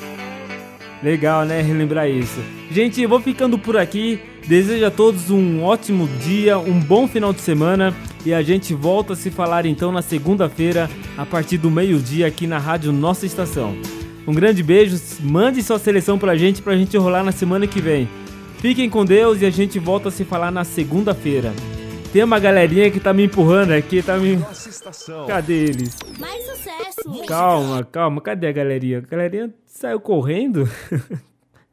Legal, né? Relembrar isso. Gente, eu vou ficando por aqui. Desejo a todos um ótimo dia, um bom final de semana e a gente volta a se falar então na segunda-feira, a partir do meio-dia, aqui na Rádio Nossa Estação. Um grande beijo, mande sua seleção pra gente, pra gente rolar na semana que vem. Fiquem com Deus e a gente volta a se falar na segunda-feira. Tem uma galerinha que tá me empurrando aqui, tá me. Cadê eles? Mais sucesso. Calma, calma, cadê a galerinha? A galerinha saiu correndo?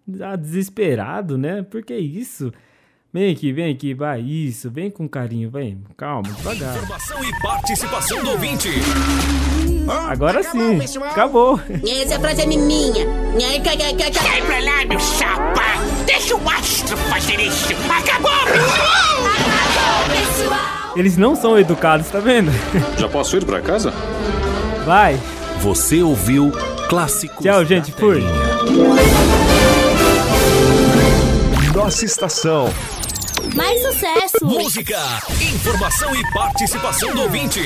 Já <laughs> desesperado, né? Por que isso? Vem aqui, vem aqui, vai, isso, vem com carinho, vem, calma, devagar. Informação e participação do ouvinte. Agora sim, acabou. Essa frase é minha. Sai pra lá, meu chapa! Deixa o astro fazer isso! Acabou, pessoal! Acabou, pessoal! Eles não são educados, tá vendo? Já posso ir pra casa? Vai. Você ouviu Clássicos Tchau, gente, fui. Nossa estação. Mais sucesso. Música, informação e participação do ouvinte.